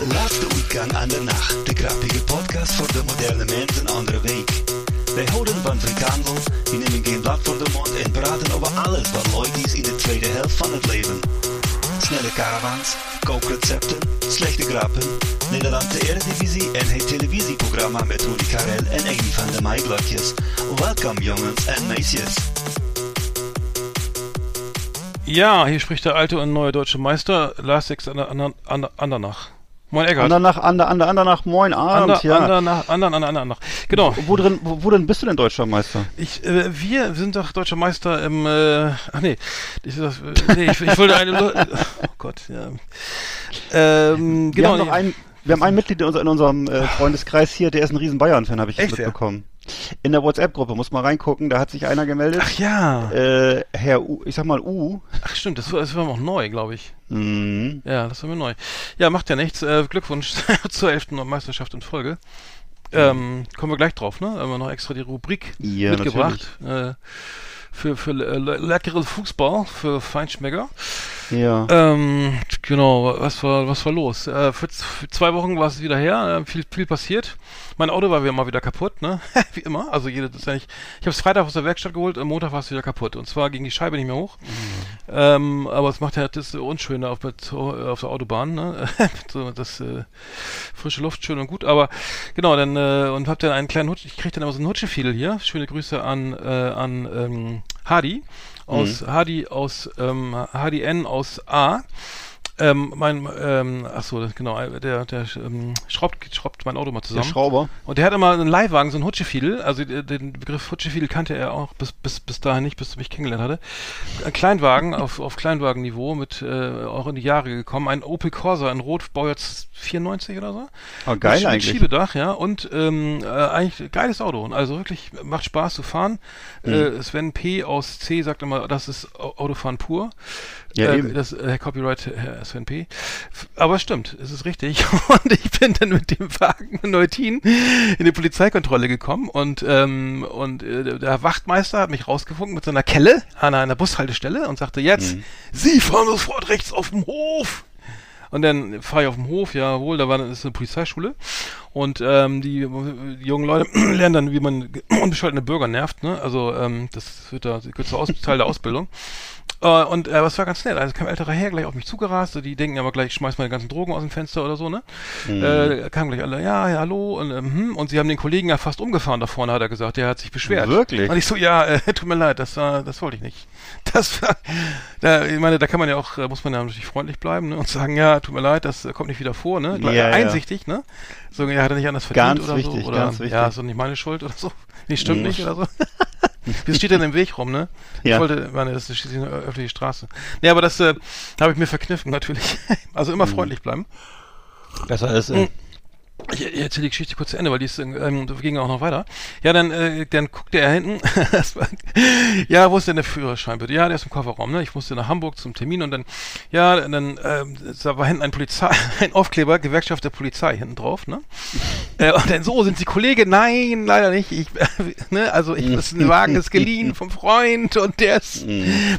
De laatste uitgang aan de nacht. De grappige podcast voor de moderne mens een andere week. Wij houden van frikandel, die nemen geen blad voor de mond en praten over alles wat leuk is in de tweede helft van het leven. Snelle caravans, kookrecepten, slechte grappen, Nederlandse Eredivisie en het televisieprogramma met Rudy Karel en Amy van de Maaiblokjes. Welkom jongens en meisjes. Ja, hier spricht der alte und neue deutsche Meister Lars Six Ander, Ander, Andernach. Moin Eggert. Andernach, Ander, Ander, Andernach, moin Abend, Ander, ja. Andernach, Andern, Andern, Andernach. Genau. Wo, drin, wo, wo denn bist du denn deutscher Meister? Ich, äh, wir sind doch deutscher Meister im, äh, ach nee, ich, äh, nee, ich, ich wollte eine, oh Gott, ja. Ähm, Wir genau. haben noch nee. ein, wir haben ein Mitglied in, unser, in unserem äh, Freundeskreis hier, der ist ein riesen Bayern-Fan, habe ich Echt, mitbekommen. In der WhatsApp-Gruppe, muss mal reingucken, da hat sich einer gemeldet. Ach ja. Äh, Herr U, ich sag mal U. Ach stimmt, das war, das war noch neu, glaube ich. Mhm. Ja, das war mir neu. Ja, macht ja nichts. Äh, Glückwunsch zur elften Meisterschaft in Folge. Ähm, kommen wir gleich drauf, ne? Haben wir noch extra die Rubrik Ja, mitgebracht. Äh, für für le le leckeren Fußball, für Feinschmecker. Ja. Ähm, genau, was war, was war los? Äh, für, zwei Wochen war es wieder her, äh, viel, viel passiert. Mein Auto war wieder mal wieder kaputt, ne? Wie immer. Also jede, das ist nicht, ich habe es Freitag aus der Werkstatt geholt, am Montag war es wieder kaputt. Und zwar ging die Scheibe nicht mehr hoch. Ähm, aber es macht ja das Unschöne auf, mit, auf der Autobahn, ne? so, das äh, frische Luft schön und gut. Aber genau, dann äh, und hab dann einen kleinen Hutsch, ich krieg dann immer so einen Hutschefiedel hier. Schöne Grüße an, äh, an ähm, Hardy aus Hardy aus ähm, HDN aus A. Ähm, mein, ähm, ach so, genau, äh, der, der ähm, schraubt, schraubt mein Auto mal Der zusammen. Schrauber. Und der hat immer einen Leihwagen, so einen Hutschefiedel. Also den Begriff Hutschefiedel kannte er auch bis, bis, bis dahin nicht, bis er mich kennengelernt hatte. Ein Kleinwagen auf, auf Kleinwagenniveau mit äh, auch in die Jahre gekommen. Ein Opel Corsa in Rot, Baujahr 94 oder so. Ah, geil mit, eigentlich. Mit Schiebedach, ja. Und ähm, äh, eigentlich geiles Auto. Also wirklich macht Spaß zu fahren. Mhm. Äh, Sven P. aus C. sagt immer, das ist Au- Autofahren pur. Ja, äh, eben. Das äh, Copyright Herr Sven P. F- Aber es stimmt, es ist richtig. Und ich bin dann mit dem Wagen in Neutin in die Polizeikontrolle gekommen und ähm, und äh, der- Wachtmeister hat mich rausgefunkt mit so einer Kelle an einer Bushaltestelle und sagte jetzt, Mhm. Sie fahren sofort rechts auf dem Hof. Und dann fahre ich auf dem Hof, jawohl, da war das ist eine Polizeischule. Und ähm, die, die jungen Leute lernen dann, wie man unbescholtene Bürger nervt, ne? Also ähm, das wird da gehört zur Aus Teil der Ausbildung. Äh, und äh, was war ganz nett. Also kam ein älterer Herr gleich auf mich zugerast, so, die denken aber gleich, ich schmeiß meine ganzen Drogen aus dem Fenster oder so, ne? Äh, kamen gleich alle, ja, ja, hallo, und, ähm, hm, und sie haben den Kollegen ja fast umgefahren da vorne, hat er gesagt, der hat sich beschwert. Wirklich? Und ich so, ja, äh, tut mir leid, das das wollte ich nicht. Das war, da, ich meine, da kann man ja auch, äh, muss man ja natürlich freundlich bleiben, ne, und sagen, ja, tut mir leid, das äh, kommt nicht wieder vor, ne? Ja, ja. Einsichtig, ne? So, ja, hat er nicht anders verdient Ganz oder wichtig, so, oder, ganz wichtig. ja, ist doch nicht meine Schuld oder so. Nee, stimmt Mhm. nicht oder so. Wie steht denn im Weg rum, ne? Ja. Ich wollte, meine, das ist schließlich eine öffentliche Straße. Nee, aber das äh, habe ich mir verkniffen, natürlich. Also Mhm. immer freundlich bleiben. Besser ist. Äh, Ich, ich erzähle die Geschichte kurz zu Ende, weil die ist, ähm, ging auch noch weiter. Ja, dann, äh, dann guckte er hinten. ja, wo ist denn der Führerschein bitte? Ja, der ist im Kofferraum. Ne? Ich musste nach Hamburg zum Termin und dann, ja, dann ähm, da war hinten ein Polizei, ein Aufkleber, Gewerkschaft der Polizei hinten drauf. Ne? äh, und dann so sind Sie Kollege? Nein, leider nicht. Ich, ne? Also ich, das ein Wagen ist geliehen vom Freund und der ist,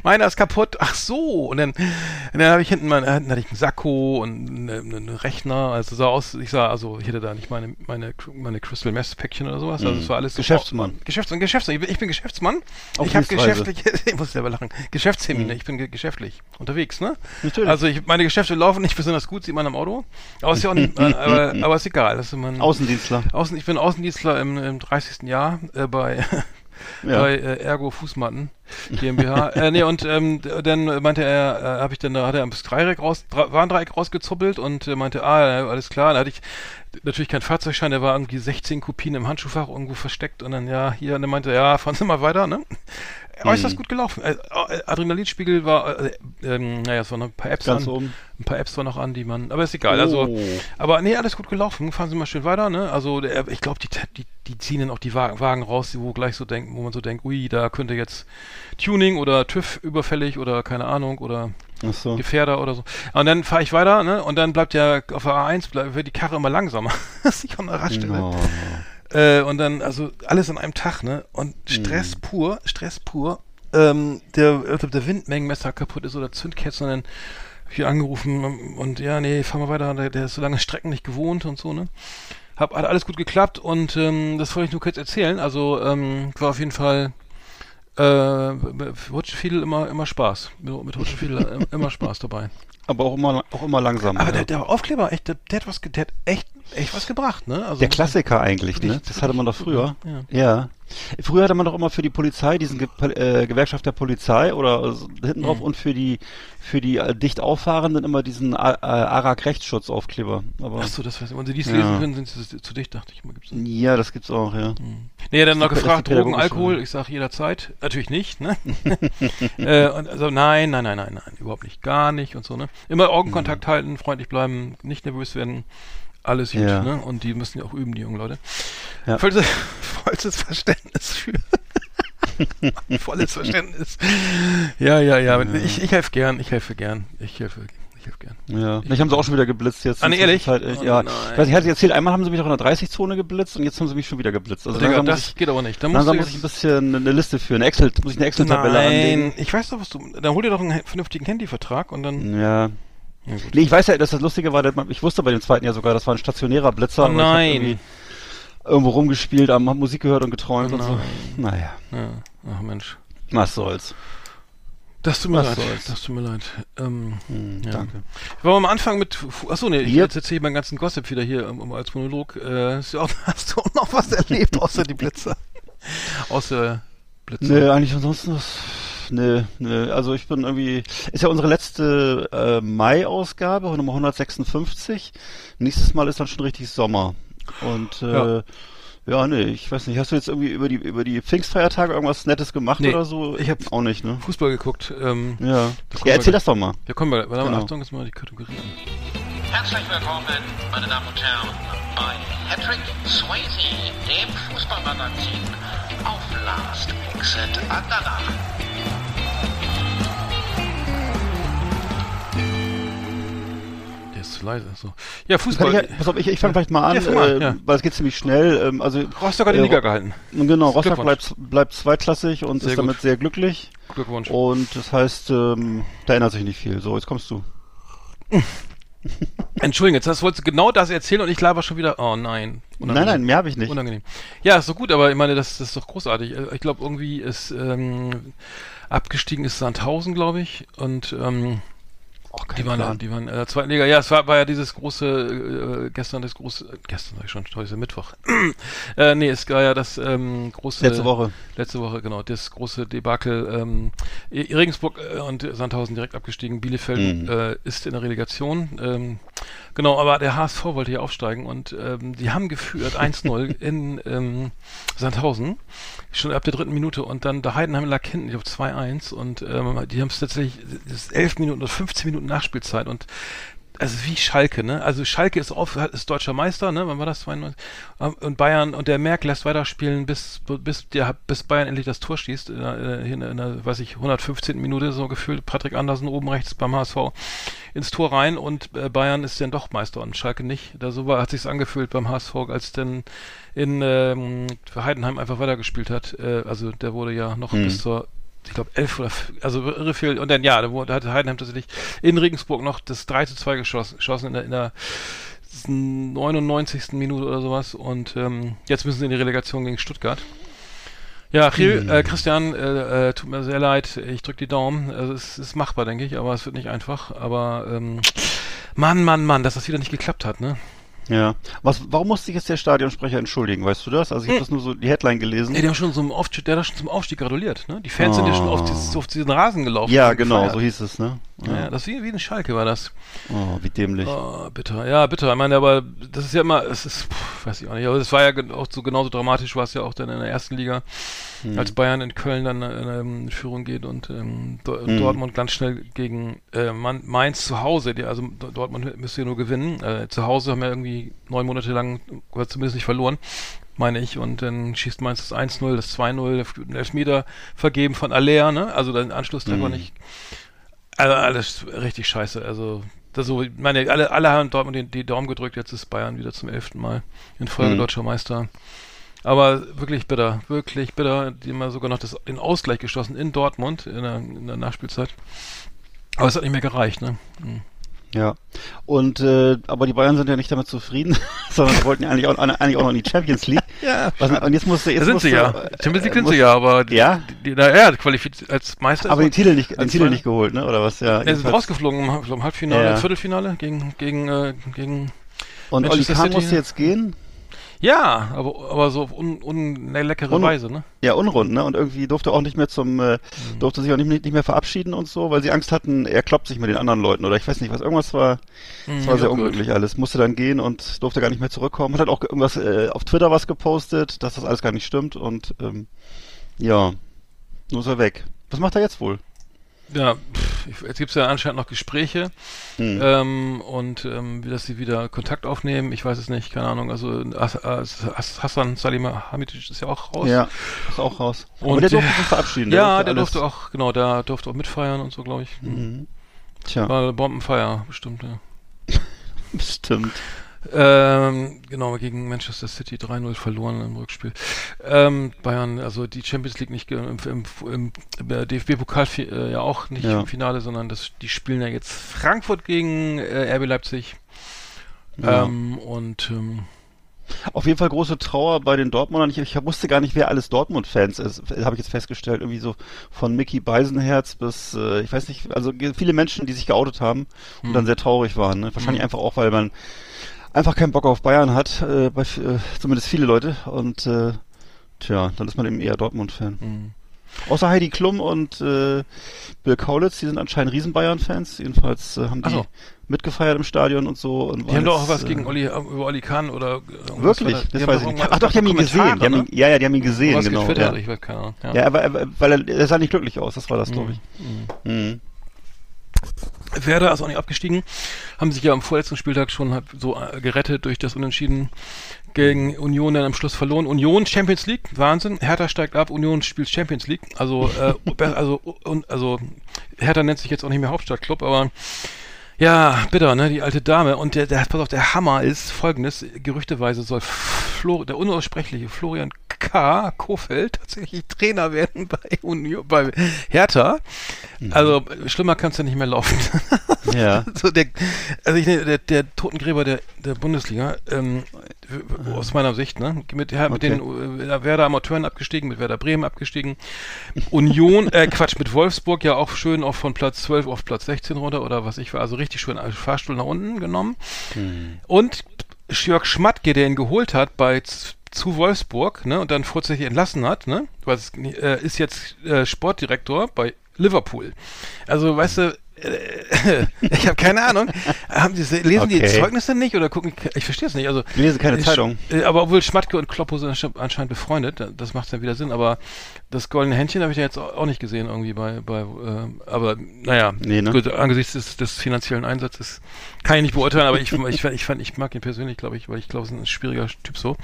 meiner ist kaputt. Ach so. Und dann, und dann habe ich hinten mein, hinten hatte ich einen Sakko und einen, einen Rechner. Also sah aus, ich sah, also ich hätte da nicht meine, meine, meine Crystal Mess Päckchen oder sowas. Also es war alles so- Geschäftsmann. Geschäftsmann, Geschäftsmann. Ich bin, Geschäftsmann. Auf ich habe geschäftliche, ich muss selber lachen. Geschäftstermine. Ich bin ge geschäftlich unterwegs, ne? Natürlich. Also ich, meine Geschäfte laufen nicht besonders gut, sieht man am Auto. Aber ist ja auch nicht, äh, aber, aber ist egal. Das ist mein, Außendienstler. Außen, ich bin Außendienstler im, im 30. Jahr äh, bei, Ja. bei äh, Ergo Fußmatten. GmbH. äh, nee, und ähm, dann meinte er, äh, habe ich dann, da hat er das Dreieck raus, Dre- Warndreieck rausgezuppelt und äh, meinte, ah, alles klar. Dann hatte ich natürlich keinen Fahrzeugschein, der war irgendwie 16 Kopien im Handschuhfach irgendwo versteckt und dann, ja, hier, und dann meinte er, ja, fahren Sie mal weiter, ne? Äußerst gut gelaufen. Äh, äh, Adrenalinspiegel war, äh, ähm, naja, es waren noch ein paar Apps Ganz an. oben. Ein paar Apps waren noch an, die man, aber ist egal. Also, Oh. aber nee, alles gut gelaufen. Fahren Sie mal schön weiter, ne? Also, der, ich glaube, die, die, die ziehen dann auch die Wagen, Wagen raus, wo gleich so denken, wo man so denkt, ui, da könnte jetzt Tuning oder TÜV überfällig oder keine Ahnung oder so. Gefährder oder so. Und dann fahre ich weiter, ne? Und dann bleibt ja auf der A1 bleib, wird die Karre immer langsamer. das ist nicht an der Raststelle. Oh. Äh, und dann, also alles an einem Tag, ne? Und Stress pur, Stress pur. Ähm, der, glaub, der Windmengenmesser kaputt ist oder Zündkerzen, dann hab ich hier angerufen und ja, nee, fahr mal weiter, der, der ist so lange Strecken nicht gewohnt und so, ne? Hab, hat alles gut geklappt und ähm, das wollte ich nur kurz erzählen. Also ähm, war auf jeden Fall äh, Hutschenfiedel immer, immer Spaß. Mit, mit Hutschenfiedel äh, immer Spaß dabei. Aber auch immer, auch immer langsam. Aber ja. der, der Aufkleber, echt, der, der hat was, der hat echt, echt was gebracht, ne? Also Der Klassiker eigentlich, ne? Das hatte man doch früher. Ja. Ja. Früher hatte man doch immer für die Polizei diesen Ge äh, Gewerkschaft der Polizei oder äh, hinten drauf Mhm. und für die für die äh, dicht auffahrenden immer diesen A- äh, Arak Rechtsschutzaufkleber. Aber Ach so, das weiß ich. Wenn Sie dies Ja. lesen können, sind Sie zu dicht, dachte ich mal. Gibt's nicht. ja, das gibt's auch, ja. Nee, er hat dann noch Das gefragt, Drogen, Alkohol. Ich sage jederzeit. Natürlich nicht, ne? äh, und also nein, nein, nein, nein, nein, überhaupt nicht. Gar nicht und so, ne? Immer Augenkontakt halten, freundlich bleiben, nicht nervös werden. Alles gut, Ja. ne? Und die müssen ja auch üben, die jungen Leute. Ja. Vollstes, vollstes Verständnis für. Volles Verständnis. Ja, ja, ja. Ich, ich helfe gern, ich helfe gern. Ich helfe, ich helfe gern. Ja. Ich haben sie auch schon wieder geblitzt jetzt. Ah, nee, in der ehrlich? Zwischenzeit, Oh, ja. nein. Ich weiß, ich hatte erzählt, einmal haben sie mich auch in der 30-Zone geblitzt und jetzt haben sie mich schon wieder geblitzt. Also Digga, das ich, geht aber nicht. Da musst langsam du muss ich ein bisschen eine Liste führen. Excel, muss ich eine Excel-Tabelle anlegen. Nein, ich weiß doch, was du. Dann hol dir doch einen vernünftigen Handyvertrag und dann. Ja. Ja. Nee, ich weiß ja, dass das Lustige war, man, ich wusste bei dem zweiten ja sogar, das war ein stationärer Blitzer. Oh nein. Irgendwo rumgespielt, am- hab Musik gehört und geträumt Oh und so. Naja, Ja, ach Mensch. was soll's. Das tut mir Was leid. soll's. Das tut mir leid. Ähm, Hm, Ja. Danke. wollen wir mal anfangen mit. Achso, nee, ich Yep. jetzt erzähle ich meinen ganzen Gossip wieder hier um, als Monolog. Äh, hast, du auch, hast du auch noch was erlebt, außer die Blitzer? außer Blitzer. Nee, eigentlich ansonsten was. Nee, nee, also ich bin irgendwie. Ist ja unsere letzte äh, Mai-Ausgabe, Nummer 156. Nächstes Mal ist dann schon richtig Sommer. Und äh, Ja. ja. nee, ich weiß nicht. Hast du jetzt irgendwie über die über die Pfingstfeiertage irgendwas Nettes gemacht Nee, oder so? ich hab- auch nicht, ne? Fußball geguckt. Ähm, Ja. Ja, erzähl das doch mal. ja, kommen wir. Warte mal, Genau. Achtung, ist mal die Kategorie an. Herzlich willkommen, meine Damen und Herren, bei Patrick Swayze, dem Fußballmagazin auf Last Exit Andernach. Zu leise. So. Ja, Fußball. ich, pass auf, ich, ich fange vielleicht mal an, Ja, mal, äh, ja. weil es geht ziemlich schnell. Ähm, also Rostock hat die äh, Liga gehalten. Genau, Rostock bleibt, bleibt zweitklassig und Sehr ist damit gut. sehr glücklich. Glückwunsch. Und das heißt, ähm, da ändert sich nicht viel. So, jetzt kommst du. Entschuldigung, jetzt hast, wolltest du genau das erzählen und ich laber schon wieder. Oh nein. Nein, nein, mehr habe ich nicht. Unangenehm. Ja, ist doch gut, aber ich meine, das, das ist doch großartig. Äh, Ich glaube, irgendwie ist ähm, abgestiegen ist Sandhausen, glaube ich. Und ähm, Kein die waren, Plan. die waren in der zweiten Liga. Ja, es war, war ja dieses große, äh, gestern das große, gestern sag ich schon, heute Mittwoch. äh, nee, es war ja das ähm, große. Letzte Woche. Letzte Woche, genau. Das große Debakel. Ähm, Regensburg äh, und Sandhausen direkt abgestiegen. Bielefeld Mhm. äh, ist in der Relegation. Ähm, genau, aber der HSV wollte ja aufsteigen und ähm, die haben geführt 1-0 in ähm, Sandhausen. Schon ab der dritten Minute und dann der Heidenheim lag hinten, ich glaube 2-1 und ähm, die haben es tatsächlich, das ist 11 Minuten oder 15 Minuten Nachspielzeit und also wie Schalke, ne? Also Schalke ist auf, ist deutscher Meister, ne? Wann war das? 92? Ähm, Und Bayern und der Merck lässt weiterspielen, bis bis der bis Bayern endlich das Tor schießt. In der, äh, in der, in der, weiß ich, 115. Minute so gefühlt. Patrick Andersen oben rechts beim HSV ins Tor rein und äh, Bayern ist dann doch Meister und Schalke nicht. Da so war, hat sich's angefühlt beim HSV, als dann in ähm, Heidenheim einfach weitergespielt hat. Äh, also der wurde ja noch Hm. bis zur ich glaube, elf oder, also irre viel. Und dann, ja, da, hatte Heidenheim tatsächlich in Regensburg noch das 3 zu 2 geschossen, geschossen in der, in der 99. Minute oder sowas. Und ähm, jetzt müssen sie in die Relegation gegen Stuttgart. Ja, Achil, äh, Christian, äh, äh, tut mir sehr leid, ich drück die Daumen. Also es ist machbar, denke ich, aber es wird nicht einfach. Aber ähm, Mann, Mann, Mann, dass das wieder nicht geklappt hat, ne? Ja. Was, warum musste sich jetzt der Stadionsprecher entschuldigen? Weißt du das? Also ich habe Hm. das nur so die Headline gelesen. Ey, die haben schon zum Aufstieg, der hat schon zum Aufstieg gratuliert, ne? Die Fans sind ja schon auf, dieses, auf diesen Rasen gelaufen. ja, genau, gefeiert. so hieß es, ne? Ja, ja, das ist wie, wie ein Schalke war das. Oh, wie dämlich. Oh, bitter. Ja, bitter. Ich meine, aber das ist ja immer, es ist, pff, weiß ich auch nicht, aber es war ja auch so genauso dramatisch, war es ja auch dann in der ersten Liga, Hm. als Bayern in Köln dann äh, in Führung geht und ähm, Hm. Dortmund ganz schnell gegen äh, Mainz zu Hause, die, also Dortmund müsste ja nur gewinnen. Äh, zu Hause haben wir irgendwie neun Monate lang, oder zumindest nicht verloren, meine ich, und dann schießt Mainz das 1-0, das 2-0, ein Elfmeter vergeben von Aller, ne? Also den Anschlusstreffer Hm. nicht. Also alles richtig scheiße. Also das so, meine, alle, alle haben Dortmund die, die Daumen gedrückt, jetzt ist Bayern wieder zum elften Mal in Folge Mhm. deutscher Meister. Aber wirklich bitter, wirklich bitter. Die haben sogar noch das, den Ausgleich geschossen in Dortmund in der, in der Nachspielzeit. Aber es hat nicht mehr gereicht, ne? Mhm. Ja. Und äh, aber die Bayern sind ja nicht damit zufrieden, sondern wollten ja eigentlich auch, eigentlich auch noch in die Champions League. Ja, Was, und jetzt musste jetzt da sind musste, sie ja. äh, Champions League äh, sind muss- sie ja, aber die, Ja? die, na, ja, qualifiziert als Meister. Aber den Titel nicht, den Titel nicht geholt, ne? Oder was? Ja. ja, sie sind rausgeflogen im, Halb- im Halbfinale, Ja. Viertelfinale gegen gegen äh, gegen Und Oli Kahn musste jetzt gehen. Ja, aber aber so auf un, un, eine leckere Un- Weise, ne? Ja, unrund, ne? Und irgendwie durfte auch nicht mehr zum, äh, Mhm. durfte sich auch nicht, nicht mehr verabschieden und so, weil sie Angst hatten, er kloppt sich mit den anderen Leuten oder ich weiß nicht was. Irgendwas war, es war Mhm, sehr ja, gut. unglücklich alles. Musste dann gehen und durfte gar nicht mehr zurückkommen. Hat halt auch irgendwas äh, auf Twitter was gepostet, dass das alles gar nicht stimmt und ähm, ja, nur ist er weg. Was macht er jetzt wohl? Ja, pff, jetzt gibt's ja anscheinend noch Gespräche Hm. ähm, und ähm, dass sie wieder Kontakt aufnehmen. Ich weiß es nicht, keine Ahnung. Also As As As Hassan Salihamidzic ist ja auch raus. ja, ist auch raus. Aber Und der durfte der- sich verabschieden. ja, durfte der alles- durfte auch, genau, der durfte auch mitfeiern und so, glaube ich. Mhm. Tja, War Bombenfeier, bestimmt, ja. bestimmt. Ähm, genau, gegen Manchester City 3-0 verloren im Rückspiel. Ähm, Bayern, also die Champions League nicht im, im, im DFB-Pokal äh, ja auch nicht Ja. im Finale, sondern das, die spielen ja jetzt Frankfurt gegen äh, RB Leipzig. Ja. Ähm, und ähm, Auf jeden Fall große Trauer bei den Dortmundern. Ich, ich wusste gar nicht, wer alles Dortmund-Fans ist. Habe ich jetzt festgestellt. Irgendwie so von Mickey Beisenherz bis, äh, ich weiß nicht, also viele Menschen, die sich geoutet haben und Hm. dann sehr traurig waren. Ne? Wahrscheinlich Hm. einfach auch, weil man einfach keinen Bock auf Bayern hat, äh, bei, äh, zumindest viele Leute. Und äh, tja, dann ist man eben eher Dortmund-Fan. mh. Außer Heidi Klum und äh, Bill Kaulitz, die sind anscheinend Riesen-Bayern-Fans. Jedenfalls äh, haben die so. mitgefeiert im Stadion und so. Und die haben doch auch was äh, gegen Olli, über Olli Kahn oder irgendwas Wirklich? da- Das weiß ich nicht. Ach doch, die haben ihn gesehen. Die haben ihn, ja, ja, die haben ihn gesehen, genau. Ja. ich weiß keine Ahnung. Ja. Ja, aber, aber weil er, er sah nicht glücklich aus, das war das, glaube ich. Mhm. Mhm. Werder ist auch nicht abgestiegen, haben sich ja am vorletzten Spieltag schon halt so äh, gerettet durch das Unentschieden gegen Union dann am Schluss verloren. Union Champions League, Wahnsinn. Hertha steigt ab, Union spielt Champions League. Also, äh, also, und, also Hertha nennt sich jetzt auch nicht mehr Hauptstadtclub, aber ja, bitter, ne, die alte Dame. Und der, der, pass auf, der Hammer ist folgendes, gerüchteweise soll Flo, der unaussprechliche Florian K. Kofeld tatsächlich Trainer werden bei Union, bei Hertha. Also, schlimmer kann's ja nicht mehr laufen. Ja. so der, also ich, der, der Totengräber der, der Bundesliga, ähm, aus meiner Sicht, ne? Mit, ja, mit Okay. den äh, Werder Amateuren abgestiegen, mit Werder Bremen abgestiegen. Union, äh, Quatsch, mit Wolfsburg ja auch schön auch von Platz 12 auf Platz 16 runter oder was ich war, also richtig schön Fahrstuhl nach unten genommen. Und Jörg Schmatke, der ihn geholt hat bei zu Wolfsburg, ne, und dann vorzeitig entlassen hat, ne, was äh, ist jetzt äh, Sportdirektor bei Liverpool. Also, weißt du, äh, ich habe keine Ahnung. Haben die, lesen die Okay. Zeugnisse nicht oder gucken? Ich verstehe es nicht. Also Ich lese keine Zeitung. äh, Aber obwohl Schmatke und Kloppo sind anscheinend- befreundet, das macht dann wieder Sinn. Aber das goldene Händchen habe ich ja jetzt auch nicht gesehen irgendwie bei, bei äh, aber naja, Nee, ne? gut, angesichts des, des finanziellen Einsatzes kann ich nicht beurteilen, aber ich, ich, fand- ich, fand, ich mag ihn persönlich, glaube ich, weil ich glaube, es ist ein schwieriger Typ so.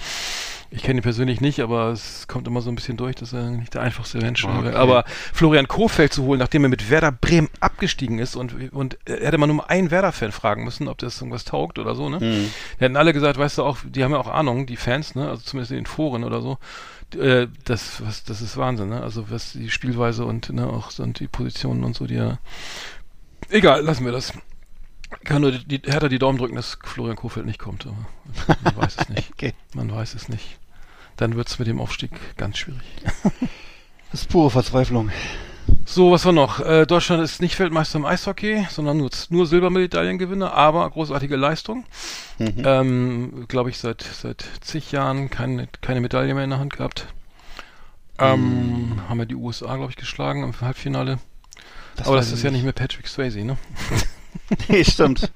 Ich kenne ihn persönlich nicht, aber es kommt immer so ein bisschen durch, dass er nicht der einfachste Mensch ist. Okay. Aber Florian Kofeld zu holen, nachdem er mit Werder Bremen abgestiegen ist und, und hätte man nur einen Werder-Fan fragen müssen, ob das irgendwas taugt oder so, ne? Mhm. Die hätten alle gesagt, weißt du auch, die haben ja auch Ahnung, die Fans, ne? Also zumindest in den Foren oder so. Äh, das, was, das ist Wahnsinn, ne? Also was die Spielweise und ne, auch und die Positionen und so, die ja. Egal, lassen wir das. Kann nur die, die Hertha die Daumen drücken, dass Florian Kofeld nicht kommt, aber man weiß es nicht. Okay. Man weiß es nicht. Dann wird's mit dem Aufstieg ganz schwierig. Das ist pure Verzweiflung. So, was war noch? Äh, Deutschland ist nicht Weltmeister im Eishockey, sondern nur, nur Silbermedaillengewinner, aber großartige Leistung. Mhm. Ähm, Glaube ich, seit, seit zig Jahren keine, keine Medaille mehr in der Hand gehabt. Ähm, Mhm. Haben wir die USA, glaube ich, geschlagen im Halbfinale. Das aber das ist ja nicht mehr Patrick Swayze, ne? Nee, stimmt.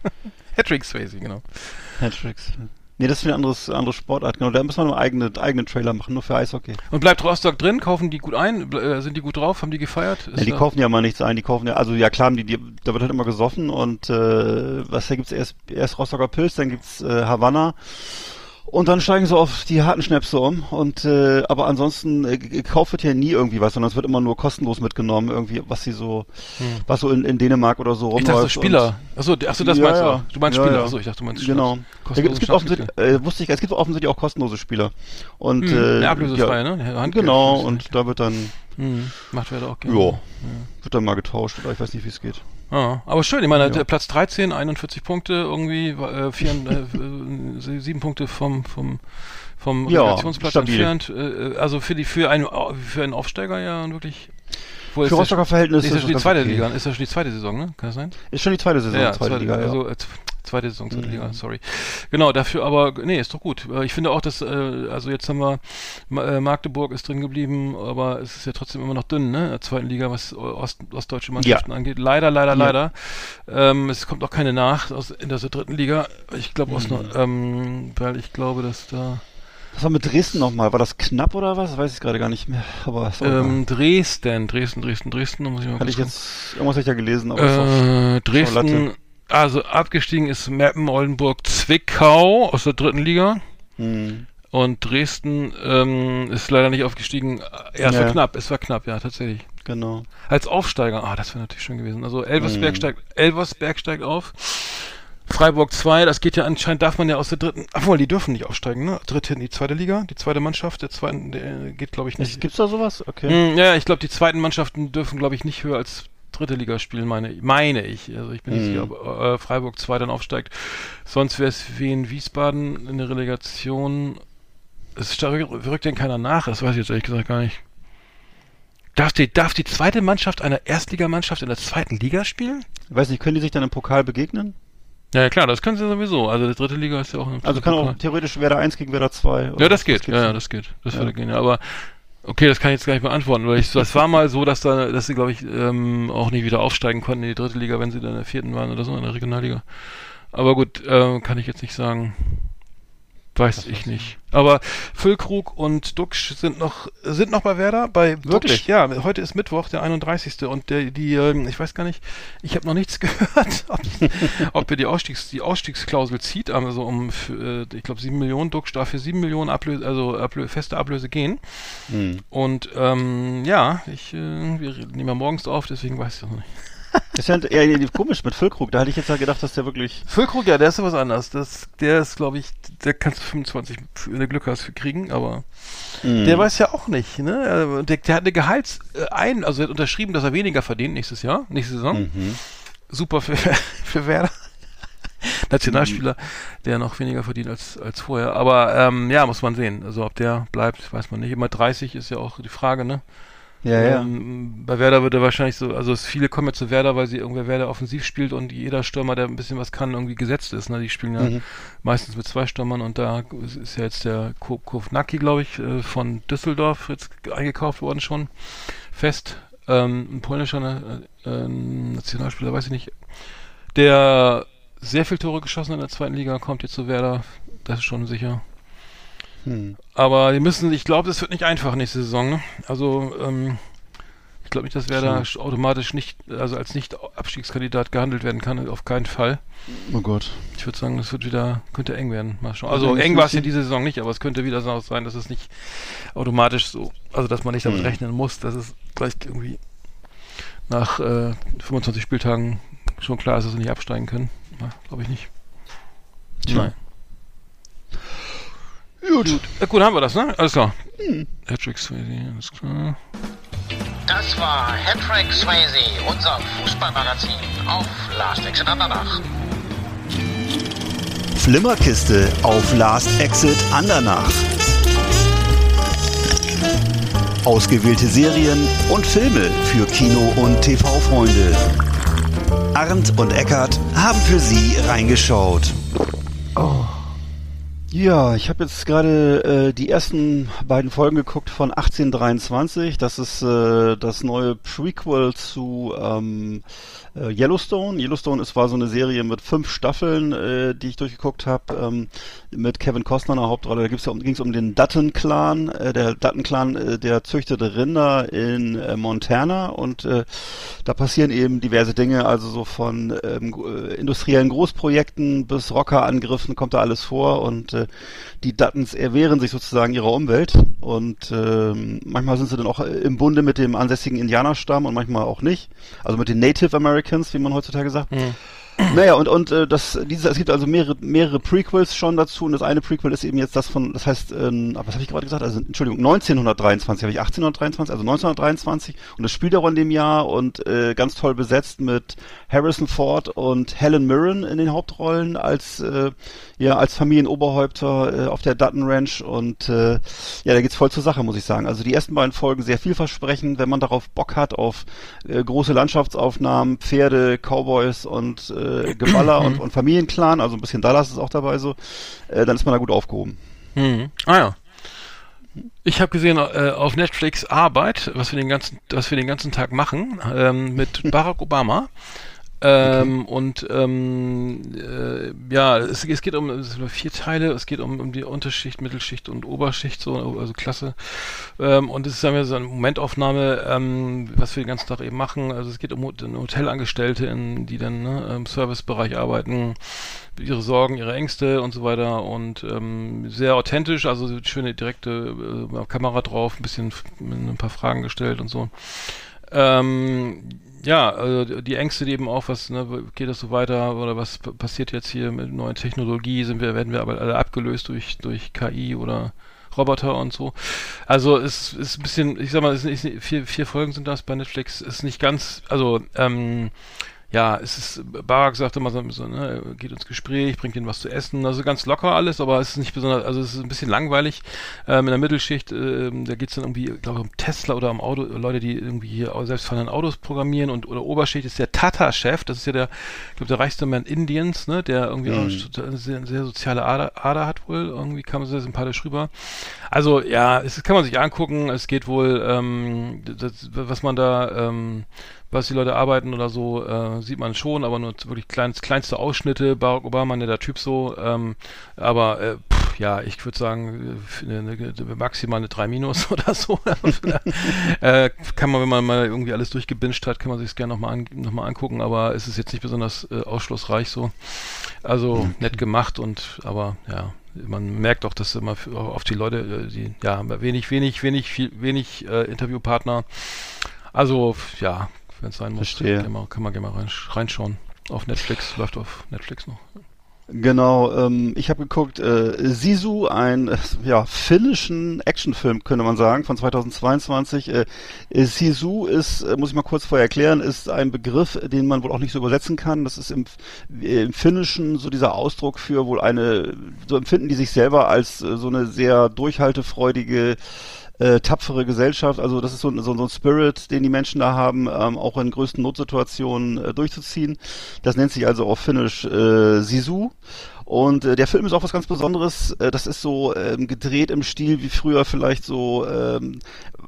Patrick Swayze, genau. Patricks. Nee, das ist wieder ein anderes, andere Sportart, genau. Da müssen wir einen eigene, eigenen Trailer machen, nur für Eishockey. Und bleibt Rostock drin? Kaufen die gut ein? Äh, sind die gut drauf? Haben die gefeiert? Ja, die kaufen ja mal nichts ein, die kaufen ja, also ja klar, die, die, da wird halt immer gesoffen und äh, was da gibt's erst, erst Rostocker Pilz, dann gibt's äh, Havanna und dann steigen sie auf die harten Schnäpse um und äh, aber ansonsten äh, gekauft wird ja nie irgendwie was, sondern es wird immer nur kostenlos mitgenommen, irgendwie, was sie so, was so in, in Dänemark oder so Hm. Ich dachte, rumläuft. Spieler. Achso, achso, das Ja, meinst du ja. Du meinst Ja, Spieler. ja. Achso, ich dachte, du meinst genau. Schnaps. Da gibt, es gibt Kostenlose offensichtlich, äh, wusste ich, es gibt offensichtlich auch kostenlose Spieler. Und Hm, äh, ja, ne? Handgeld- Genau, und da wird dann, Hm, macht wer auch gerne. ja, wird dann mal getauscht, oder ich weiß nicht, wie es geht. Ah, aber schön, ich meine, Ja. Platz 13, 41 Punkte, irgendwie, äh, vier, äh, äh, sieben Punkte vom, vom, vom Ja, Relegationsplatz entfernt. Äh, also für die, für einen, für einen Aufsteiger ja wirklich. Wo Für Rostocker Verhältnisse ist das schon die zweite okay. Liga, ist das schon die zweite Saison, ne? Kann das sein? Ist schon die zweite Saison, ja, zweite Liga, ja. also äh, z- zweite Saison, zweite Mhm. Liga, sorry. Genau, dafür aber, nee, ist doch gut. Äh, Ich finde auch, dass, äh, also jetzt haben wir, äh, Magdeburg ist drin geblieben, aber es ist ja trotzdem immer noch dünn, ne, in der zweiten Liga, was Ost, ostdeutsche Mannschaften angeht. Leider, leider, Ja. leider. Ähm, es kommt auch keine nach aus, in der dritten Liga. Ich glaube, Mhm. Ähm, weil ich glaube, dass da, Was war mit Dresden nochmal? War das knapp oder was? Weiß ich gerade gar nicht mehr. Aber ähm, Dresden, Dresden, Dresden, Dresden, muss ich mal hatte ich gucken. jetzt, irgendwas hatte ich ja gelesen, aber Äh, Dresden. Also abgestiegen ist Meppen, Oldenburg, Zwickau aus der dritten Liga. hm. Und Dresden ähm, ist leider nicht aufgestiegen. Ja, es war Ja. knapp, es war knapp, ja, tatsächlich. genau. Als Aufsteiger, ah, das wäre natürlich schön gewesen. Also Elversberg Mhm. steigt, Elversberg steigt auf. Freiburg 2, das geht ja anscheinend, darf man ja aus der dritten, obwohl, die dürfen nicht aufsteigen, ne? Dritte in die zweite Liga, die zweite Mannschaft, der zweiten, der geht, glaube ich, nicht. Ist, gibt's da sowas? Okay. Hm, ja, ich glaube, die zweiten Mannschaften dürfen, glaube ich, nicht höher als dritte Liga spielen, meine, meine ich. Also ich bin nicht Mhm. sicher, ob äh, Freiburg 2 dann aufsteigt. Sonst wäre es wie in Wiesbaden in der Relegation. Es rückt denn keiner nach, das weiß ich jetzt ehrlich gesagt gar nicht. Darf die, darf die zweite Mannschaft einer Erstligamannschaft in der zweiten Liga spielen? Ich weiß nicht, können die sich dann im Pokal begegnen? Ja, klar, das können sie sowieso. Also die dritte Liga ist ja auch ein Also kann auch Pokal. theoretisch Werder 1 gegen Werder 2. Ja, das geht. gibt's Ja, ja, das geht. Das Ja. würde gehen. Aber okay, das kann ich jetzt gar nicht beantworten, weil ich, das war mal so, dass da, dass sie, glaube ich, ähm, auch nicht wieder aufsteigen konnten in die dritte Liga, wenn sie dann in der vierten waren oder so in der Regionalliga. Aber gut, äh, kann ich jetzt nicht sagen. Weiß ich nicht. Aber Füllkrug und Duxch sind noch sind noch bei Werder. Bei Wirklich? Duxch, ja, heute ist Mittwoch, der 31. Und der, die, ähm, ich weiß gar nicht, ich habe noch nichts gehört, ob, ob er die, Ausstiegs, die Ausstiegsklausel zieht, also um, äh, ich glaube, 7 Millionen, Duxch darf für 7 Millionen Ablöse, also Ablö feste Ablöse gehen. Hm. Und ähm, ja, ich, äh, wir nehmen ja morgens auf, deswegen weiß ich das noch nicht. Das ist ja eher komisch mit Füllkrug. Da hatte ich jetzt ja gedacht, dass der wirklich. Füllkrug, ja, der ist ja was anderes. Das, der ist, glaube ich, der kannst du 25, wenn du Glück hast, kriegen, aber Hm. der weiß ja auch nicht, ne? Äh, Der, der hat eine Gehalts äh, ein, also er hat unterschrieben, dass er weniger verdient nächstes Jahr, nächste Saison. Mhm. Super für, für Werder. Nationalspieler, der noch weniger verdient als, als vorher. Aber ähm, ja, muss man sehen. Also ob der bleibt, weiß man nicht. Immer 30 ist ja auch die Frage, ne? Ja, ja. Ähm, bei Werder wird er wahrscheinlich so, also es, viele kommen ja zu Werder, weil sie irgendwer Werder offensiv spielt und jeder Stürmer, der ein bisschen was kann, irgendwie gesetzt ist. Ne? Die spielen ja Mhm. meistens mit zwei Stürmern und da ist- ja jetzt der Ko- Kovnacki, glaube ich, äh, von Düsseldorf jetzt eingekauft worden schon. Fest. Ähm, ein polnischer äh, äh, Nationalspieler, weiß ich nicht. Der sehr viel Tore geschossen in der zweiten Liga, kommt jetzt zu Werder. Das ist schon sicher. Hm. Aber die müssen, ich glaube, das wird nicht einfach nächste Saison. Ne? Also ähm, ich glaube nicht, dass Werder sch- automatisch nicht, also als nicht Abstiegskandidat gehandelt werden kann. Auf keinen Fall. Oh Gott. Ich würde sagen, das wird wieder, könnte eng werden. Mal schauen. Also Also eng war es ja müssen- diese Saison nicht, aber es könnte wieder so sein, dass es nicht automatisch so, also dass man nicht damit Hm. rechnen muss, dass es gleich irgendwie nach äh, 25 Spieltagen schon klar ist, dass sie nicht absteigen können. Glaube ich nicht. Tja. Nein. Gut. Ja, gut, haben wir das, ne? Alles klar. Hm. Patrick Swayze, alles klar. Das war Hattrick Swayze, unser Fußballmagazin auf Last Exit Andernach. Flimmerkiste auf Last Exit Andernach. Ausgewählte Serien und Filme für Kino- und TV-Freunde. Arndt und Eckart haben für Sie reingeschaut. Oh. Ja, ich habe jetzt gerade äh, die ersten beiden Folgen geguckt von 1823. Das ist äh, das neue Prequel zu ähm, äh, Yellowstone. Yellowstone ist war so eine Serie mit fünf Staffeln, äh, die ich durchgeguckt habe, ähm, mit Kevin Costner in der Hauptrolle. Da gibt's ja, ging es um den Dutton-Clan. Äh, der Dutton-Clan, äh, der züchtete Rinder in äh, Montana und äh, da passieren eben diverse Dinge, also so von ähm, äh, industriellen Großprojekten bis Rockerangriffen kommt da alles vor und äh, die Duttons erwehren sich sozusagen ihrer Umwelt und äh, manchmal sind sie dann auch im Bunde mit dem ansässigen Indianerstamm und manchmal auch nicht. Also mit den Native Americans, wie man heutzutage sagt. Mhm. Naja, und, und äh, das, diese, es gibt also mehrere, mehrere Prequels schon dazu und das eine Prequel ist eben jetzt das von, das heißt, ähm, was habe ich gerade gesagt? Also Entschuldigung, 1923, habe ich 1823, also 1923 und das spielt auch in dem Jahr und äh, ganz toll besetzt mit Harrison Ford und Helen Mirren in den Hauptrollen als äh, ja als Familienoberhäupter äh, auf der Dutton Ranch und äh, ja, da geht's voll zur Sache, muss ich sagen. Also die ersten beiden Folgen sehr vielversprechend, wenn man darauf Bock hat auf äh, große Landschaftsaufnahmen, Pferde, Cowboys und äh, Geballer und, und Familienclan, also ein bisschen Dallas ist auch dabei so, äh, dann ist man da gut aufgehoben. Mhm. Ah ja. Ich habe gesehen äh, auf Netflix Arbeit, was wir den ganzen, was wir den ganzen Tag machen, ähm, mit Barack Obama. Ähm, okay. Und ähm, äh, ja, es, es, geht um es vier Teile. Es geht um, um die Unterschicht, Mittelschicht und Oberschicht, so also Klasse. Ähm, und es ist sagen wir so eine Momentaufnahme, ähm, was wir den ganzen Tag eben machen. Also es geht um Hotelangestellte, in, die dann ne, im Servicebereich arbeiten, ihre Sorgen, ihre Ängste und so weiter und ähm, sehr authentisch, also schöne direkte äh, Kamera drauf, ein bisschen ein paar Fragen gestellt und so. Ähm, ja, also die Ängste die eben auch, was ne, geht das so weiter oder was passiert jetzt hier mit neuen Technologie? Sind wir, werden wir aber alle abgelöst durch durch KI oder Roboter und so. Also es ist ein bisschen, ich sag mal, ist nicht, vier, vier Folgen sind das bei Netflix, ist nicht ganz, also ähm, ja, es ist, Barack sagt immer so, so ne, geht ins Gespräch, bringt ihnen was zu essen, also ganz locker alles, aber es ist nicht besonders, also es ist ein bisschen langweilig. Ähm, in der Mittelschicht, ähm, da geht's dann irgendwie, glaube ich, um Tesla oder um Auto, Leute, die irgendwie hier selbstfahrende Autos programmieren und oder Oberschicht ist der Tata-Chef, das ist ja der, ich glaube, der reichste Mann Indiens, ne, der irgendwie mhm. auch eine sehr, sehr soziale Ader, Ader hat wohl, irgendwie kam sehr sympathisch rüber. Also ja, es kann man sich angucken, es geht wohl, ähm, das, was man da, ähm, was die Leute arbeiten oder so, äh, sieht man schon, aber nur wirklich kleines, kleinste Ausschnitte. Barack Obama, ne, der Typ so, ähm, aber äh, pff, ja, ich würde sagen, eine, eine, maximal eine 3 Minus oder so. äh, kann man, wenn man mal irgendwie alles durchgebinscht hat, kann man sich es gerne nochmal an, noch mal angucken, aber es ist jetzt nicht besonders äh, ausschlussreich so. Also okay. nett gemacht und aber ja, man merkt auch, dass immer auf die Leute, äh, die ja wenig, wenig, wenig, viel, wenig äh, Interviewpartner. Also ja, wenn es sein muss. Verstehe. Kann man, kann man gerne mal reinschauen. Auf Netflix, läuft auf Netflix noch. Genau, ähm, ich habe geguckt, äh, Sisu, ein äh, ja, finnischen Actionfilm, könnte man sagen, von 2022. Äh, Sisu ist, äh, muss ich mal kurz vorher erklären, ist ein Begriff, den man wohl auch nicht so übersetzen kann. Das ist im, im Finnischen so dieser Ausdruck für wohl eine, so empfinden die sich selber als äh, so eine sehr durchhaltefreudige äh, tapfere Gesellschaft. Also das ist so, so, so ein Spirit, den die Menschen da haben, ähm, auch in größten Notsituationen äh, durchzuziehen. Das nennt sich also auf Finnisch äh, Sisu. Und äh, der Film ist auch was ganz Besonderes. Äh, das ist so ähm, gedreht im Stil wie früher vielleicht so, ähm,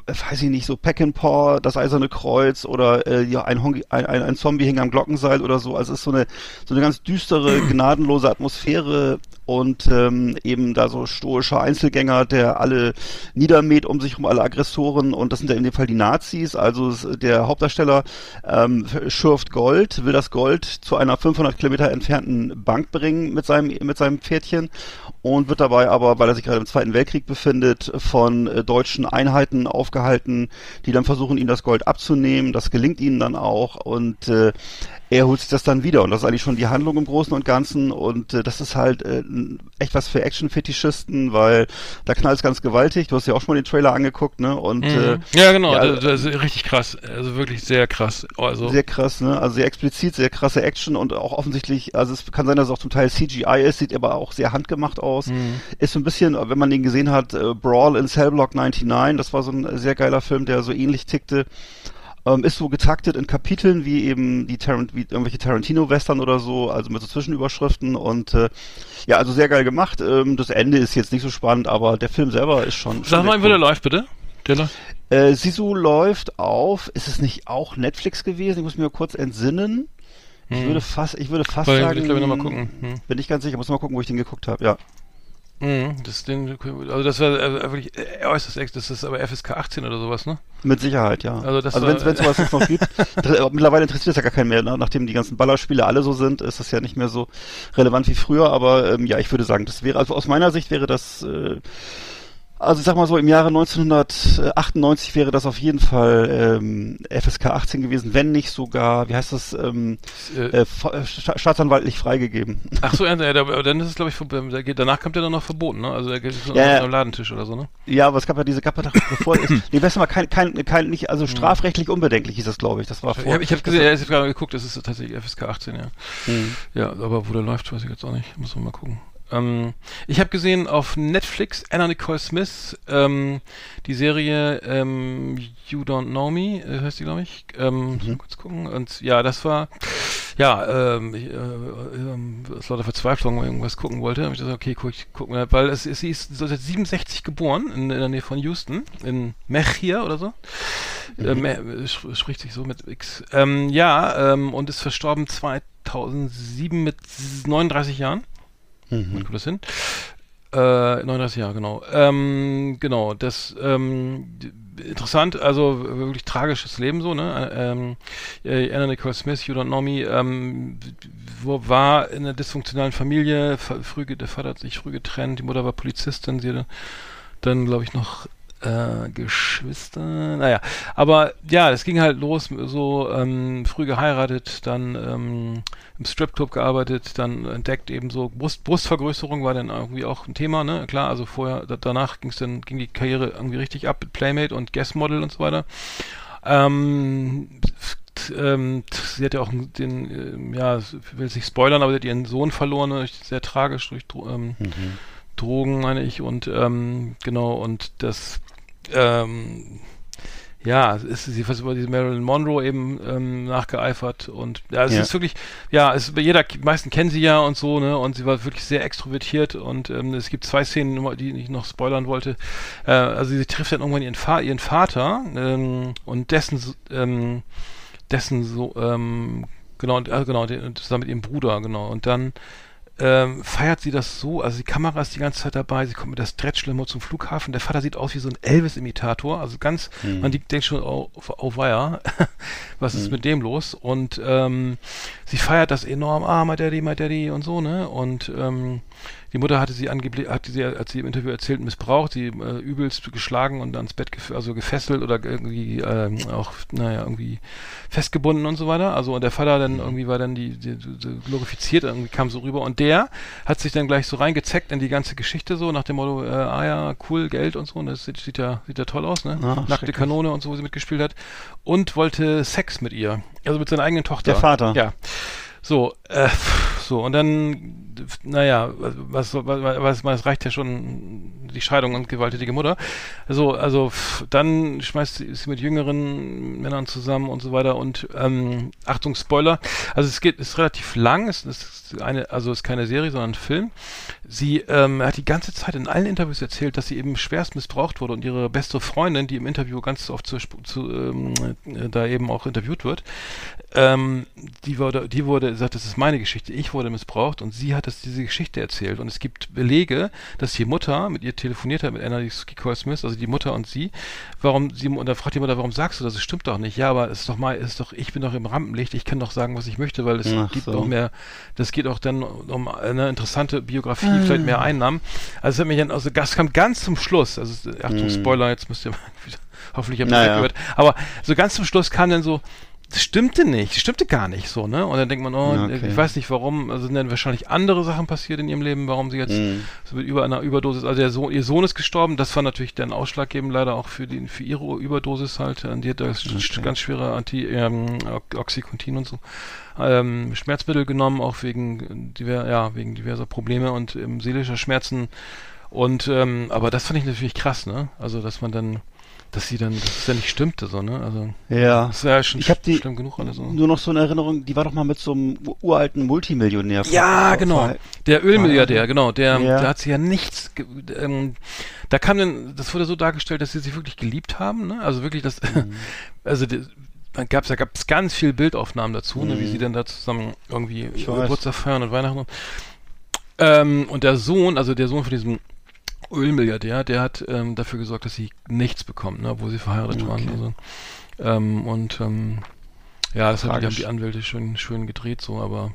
weiß ich nicht, so Peckinpah, das Eiserne Kreuz oder äh, ja ein, Hongi, ein, ein, ein Zombie hing am Glockenseil oder so. Also es ist so eine so eine ganz düstere, gnadenlose Atmosphäre und ähm, eben da so stoischer Einzelgänger, der alle niedermäht um sich um alle Aggressoren und das sind ja in dem Fall die Nazis. Also der Hauptdarsteller ähm, schürft Gold, will das Gold zu einer 500 Kilometer entfernten Bank bringen mit seinem mit seinem Pferdchen und wird dabei aber, weil er sich gerade im Zweiten Weltkrieg befindet, von äh, deutschen Einheiten aufgehalten, die dann versuchen, ihm das Gold abzunehmen. Das gelingt ihnen dann auch und äh, er holt sich das dann wieder und das ist eigentlich schon die Handlung im Großen und Ganzen und äh, das ist halt äh, echt was für Action-Fetischisten, weil da knallt es ganz gewaltig. Du hast ja auch schon mal den Trailer angeguckt, ne? Und Mhm. äh, ja, genau, ja, das, das ist richtig krass. Also wirklich sehr krass. Also, Sehr krass, ne? Also sehr explizit, sehr krasse Action und auch offensichtlich, also es kann sein, dass es auch zum Teil CGI ist, sieht aber auch sehr handgemacht aus. Mhm. Ist so ein bisschen, wenn man den gesehen hat, äh, Brawl in Cellblock 99, das war so ein sehr geiler Film, der so ähnlich tickte. Ähm, ist so getaktet in Kapiteln wie eben die Tarant wie irgendwelche Tarantino-Western oder so, also mit so Zwischenüberschriften und äh, ja, also sehr geil gemacht. Ähm, das Ende ist jetzt nicht so spannend, aber der Film selber ist schon. schon sag mal, sehr wie der cool. läuft, bitte. Der läuft. Äh, Sisu läuft auf, ist es nicht auch Netflix gewesen? Ich muss mir kurz entsinnen. Ich Hm. würde fast, ich würde fast Weil, sagen, ich glaube, noch mal gucken. Hm. bin ich ganz sicher, muss mal gucken, wo ich den geguckt habe, ja. Mhm, das den, also das war äh, wirklich äh, äußerst ex, das ist aber FSK 18 oder sowas, ne? Mit Sicherheit, ja. Also das also wenn es sowas jetzt noch gibt, mittlerweile interessiert es ja gar keinen mehr, ne? nachdem die ganzen Ballerspiele alle so sind, ist das ja nicht mehr so relevant wie früher, aber ähm, ja, ich würde sagen, das wäre, also aus meiner Sicht wäre das, äh, also ich sag mal so, im Jahre 1998 wäre das auf jeden Fall ähm, FSK 18 gewesen, wenn nicht sogar, wie heißt das, ähm, Äh, äh, äh, sta staatsanwaltlich freigegeben. Ach so, ja, dann ist es, glaube ich, danach kommt der dann noch verboten, ne? Also der geht so Ja, einem Ladentisch oder so, ne? Ja, aber es gab ja diese, gab ja bevor, es- nee, weißt du mal, kein, kein, kein, nicht, also strafrechtlich unbedenklich hieß das, glaube ich, das war Ich vor. habe ich hab gesehen, ich habe gerade geguckt, das ist tatsächlich FSK 18, ja. Hm. Ja, aber wo der läuft, weiß ich jetzt auch nicht. Muss man mal gucken. Ähm, ich habe gesehen auf Netflix Anna Nicole Smith, ähm, die Serie ähm, You Don't Know Me, äh, heißt die, glaube ich. Ähm, mal kurz gucken. Und ja, das war, ja, ähm, ich, äh, ähm, aus lauter Verzweiflung weil ich irgendwas gucken wollte, habe ich gesagt, okay, guck, ich guck mal, weil es, sie ist seit 67 geboren, in, in der Nähe von Houston, in Mechia oder so. Äh, Me- äh, spricht sich so mit X. Ähm, ja, ähm, und ist verstorben 2007 mit 39 Jahren. Mhm. Wann kommt das hin? Äh, 39 Jahre, genau. Ähm, genau, das, ähm, interessant, also wirklich tragisches Leben so, ne? Ähm, äh, Anna Nicole Smith, You Don't Know Me, ähm, wo war in einer dysfunktionalen Familie, früh, der Vater hat sich früh getrennt, die Mutter war Polizistin, sie hatte dann, glaube ich, noch äh, Geschwister, naja, aber ja, es ging halt los, so ähm, früh geheiratet, dann ähm, im Stripclub gearbeitet, dann entdeckt eben so Brust, Brustvergrößerung war dann irgendwie auch ein Thema, ne? Klar, also vorher, da, danach ging's dann, ging die Karriere irgendwie richtig ab mit Playmate und Guest Model und so weiter. Ähm, ähm, sie hat ja auch den, ähm, ja, will es nicht spoilern, aber sie hat ihren Sohn verloren, ne? sehr tragisch durch ähm, Mhm. Drogen, meine ich, und ähm, genau, und das ähm, ja, ist sie fast über diese Marilyn Monroe eben ähm, nachgeeifert und ja, es Ja. ist wirklich, ja, es jeder, die meisten kennen sie ja und so, ne, und sie war wirklich sehr extrovertiert und ähm, es gibt zwei Szenen, die ich noch spoilern wollte. Äh, also sie trifft dann irgendwann ihren, Fa ihren Vater ähm, und dessen, ähm, dessen so, ähm, genau, und, äh, genau, den, zusammen mit ihrem Bruder, genau, und dann ähm, feiert sie das so, also die Kamera ist die ganze Zeit dabei, sie kommt mit der Stretch-Limo zum Flughafen, der Vater sieht aus wie so ein Elvis-Imitator, also ganz, man die- denkt schon, oh, oh weia, was ist mit dem los? Und ähm, sie feiert das enorm, ah, my daddy, my daddy und so, ne? Und ähm, die Mutter hatte sie angeblich, hatte sie, als sie im Interview erzählt, missbraucht, sie äh, übelst geschlagen und ans Bett, gef also gefesselt oder irgendwie ähm, auch, naja, irgendwie festgebunden und so weiter. Also und der Vater dann irgendwie war dann die, die, die glorifiziert, irgendwie kam so rüber und der hat sich dann gleich so reingezeckt in die ganze Geschichte so nach dem Motto, äh, ah ja, cool, Geld und so und das sieht, sieht ja, sieht ja toll aus, ne? Ah, Nackte. Kanone und so, wo sie mitgespielt hat und wollte Sex mit ihr, also mit seiner eigenen Tochter. Der Vater. Ja. So, äh, so, und dann, naja, was, was, was, was reicht ja schon die Scheidung und gewalttätige Mutter. So, also, pff, dann schmeißt sie, sie mit jüngeren Männern zusammen und so weiter und, ähm, Achtung, Spoiler. Also, es geht, ist relativ lang, es ist eine, also, ist keine Serie, sondern ein Film. Sie, ähm, hat die ganze Zeit in allen Interviews erzählt, dass sie eben schwerst missbraucht wurde und ihre beste Freundin, die im Interview ganz oft zu, zu ähm, äh, da eben auch interviewt wird, ähm, die wurde, die wurde, gesagt, das ist meine Geschichte, ich wurde missbraucht und sie hat das, diese Geschichte erzählt. Und es gibt Belege, dass die Mutter mit ihr telefoniert hat, mit Anna Nicole Smith, also die Mutter und sie, warum, sie, und da fragt die Mutter, warum sagst du das, es stimmt doch nicht, ja, aber es ist doch mal, es ist doch, ich bin doch im Rampenlicht, ich kann doch sagen, was ich möchte, weil es Ach gibt so. noch mehr, das geht auch dann um eine interessante Biografie, vielleicht mehr Einnahmen, also es hat mich dann, also das kam ganz zum Schluss, also, Achtung, Spoiler, jetzt müsst ihr mal wieder, hoffentlich habt ihr Naja. weggehört, aber so ganz zum Schluss kam dann so, das stimmte nicht, das stimmte gar nicht so, ne? Und dann denkt man, oh, okay. ich weiß nicht warum, also sind dann wahrscheinlich andere Sachen passiert in ihrem Leben, warum sie jetzt Mhm. so mit über einer Überdosis, also Sohn, ihr Sohn ist gestorben, das war natürlich dann ausschlaggebend leider auch für die, für ihre Überdosis halt, äh, die hat da sch- ganz schwere Anti, ähm, Oxycontin und so, ähm, Schmerzmittel genommen, auch wegen diver, ja, wegen diverser Probleme und ähm, seelischer Schmerzen und, ähm, aber das fand ich natürlich krass, ne? Also, dass man dann, dass sie dann, dass es ja nicht stimmte, so, ne? Also, Ja. das ist ja schon Ich hab die- schlimm genug alles so. Nur noch so eine Erinnerung, die war doch mal mit so einem uralten Multimillionär. Ja, genau. Der Ölmilliardär, genau. Der, Ja. der hat sie ja nichts. Ähm, da kam dann, das wurde so dargestellt, dass sie sich wirklich geliebt haben. Ne? Also wirklich, das. Also die, dann gab's da gab's ganz viel Bildaufnahmen dazu, ne, wie sie dann da zusammen irgendwie. Geburtstag feiern und Weihnachten. Und, ähm, und der Sohn, also der Sohn von diesem Ölmilliardär, der hat ähm, dafür gesorgt, dass sie nichts bekommt, ne, obwohl sie verheiratet waren. Also, ähm, und ähm, ja, das die, haben Tragisch. die Anwälte schön, schön gedreht, so, aber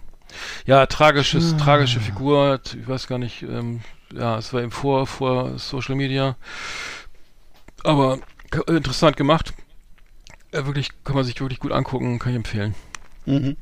ja, tragisches, tragische Figur, ich weiß gar nicht, ähm, ja, es war eben vor, vor Social Media, aber interessant gemacht. Äh, wirklich, kann man sich wirklich gut angucken, kann ich empfehlen. Mhm.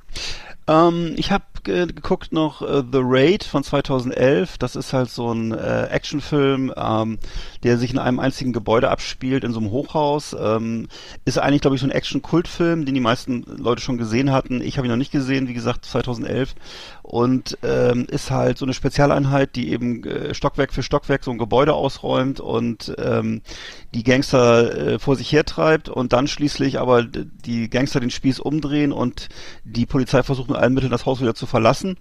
Ähm, ich habe äh, geguckt noch äh, The Raid von 2011. Das ist halt so ein äh, Actionfilm, ähm, der sich in einem einzigen Gebäude abspielt, in so einem Hochhaus. Ähm, ist eigentlich, glaube ich, so ein Action-Kultfilm, den die meisten Leute schon gesehen hatten. Ich habe ihn noch nicht gesehen, wie gesagt, 2011. Und ähm, ist halt so eine Spezialeinheit, die eben äh, Stockwerk für Stockwerk so ein Gebäude ausräumt und ähm, die Gangster äh, vor sich hertreibt und dann schließlich aber die Gangster den Spieß umdrehen und die Polizei versucht mit allen Mitteln das Haus wieder zu verlassen.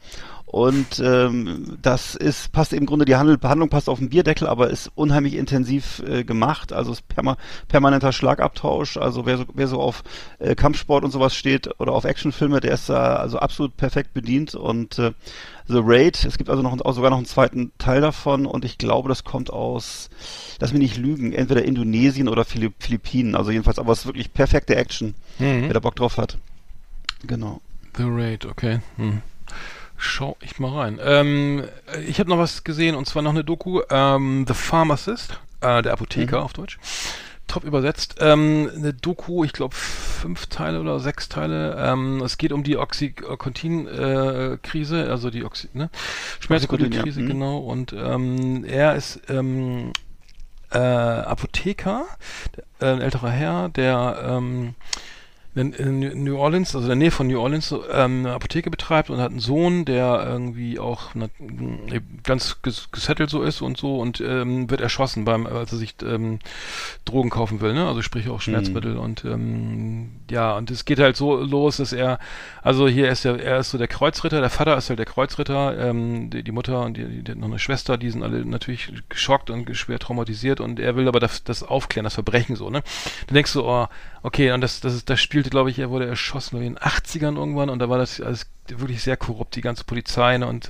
Und ähm, das ist, passt im Grunde, die Handel, Behandlung passt auf den Bierdeckel, aber ist unheimlich intensiv äh, gemacht. Also ist perma permanenter Schlagabtausch. Also wer so, wer so auf äh, Kampfsport und sowas steht oder auf Actionfilme, der ist da also absolut perfekt bedient. Und äh, The Raid, es gibt also noch auch sogar noch einen zweiten Teil davon und ich glaube, das kommt aus, lass mich nicht lügen, entweder Indonesien oder Philipp Philippinen. Also jedenfalls, aber es ist wirklich perfekte Action, wer da Bock drauf hat. Genau. The Raid, okay. Hm. Schau ich mal rein. Ähm, ich habe noch was gesehen und zwar noch eine Doku, ähm, The Pharmacist, äh, der Apotheker auf Deutsch. Top übersetzt. Ähm, eine Doku, ich glaube fünf Teile oder sechs Teile. Ähm, es geht um die Oxycontin-Krise, also die Oxy, ne? Schmerzmittelkrise, ja. Mhm. genau. Und ähm, er ist ähm, äh, Apotheker, äh, ein älterer Herr, der ähm, in, New Orleans, also in der Nähe von New Orleans, ähm, eine Apotheke betreibt und hat einen Sohn, der irgendwie auch eben ganz ges gesettelt so ist und so und ähm, wird erschossen beim, als er sich ähm, Drogen kaufen will, ne? Also sprich auch Schmerzmittel und ähm, ja, und es geht halt so los, dass er, also hier ist er, er ist so der Kreuzritter, der Vater ist halt der Kreuzritter, ähm, die, die Mutter und die, die hat noch eine Schwester, die sind alle natürlich geschockt und schwer traumatisiert und er will aber das, das aufklären, das Verbrechen so, ne? Du denkst so, oh, okay, und das, das ist, das spielte, glaube ich, er wurde erschossen in den 80ern irgendwann und da war das alles wirklich sehr korrupt, die ganze Polizei, ne, und,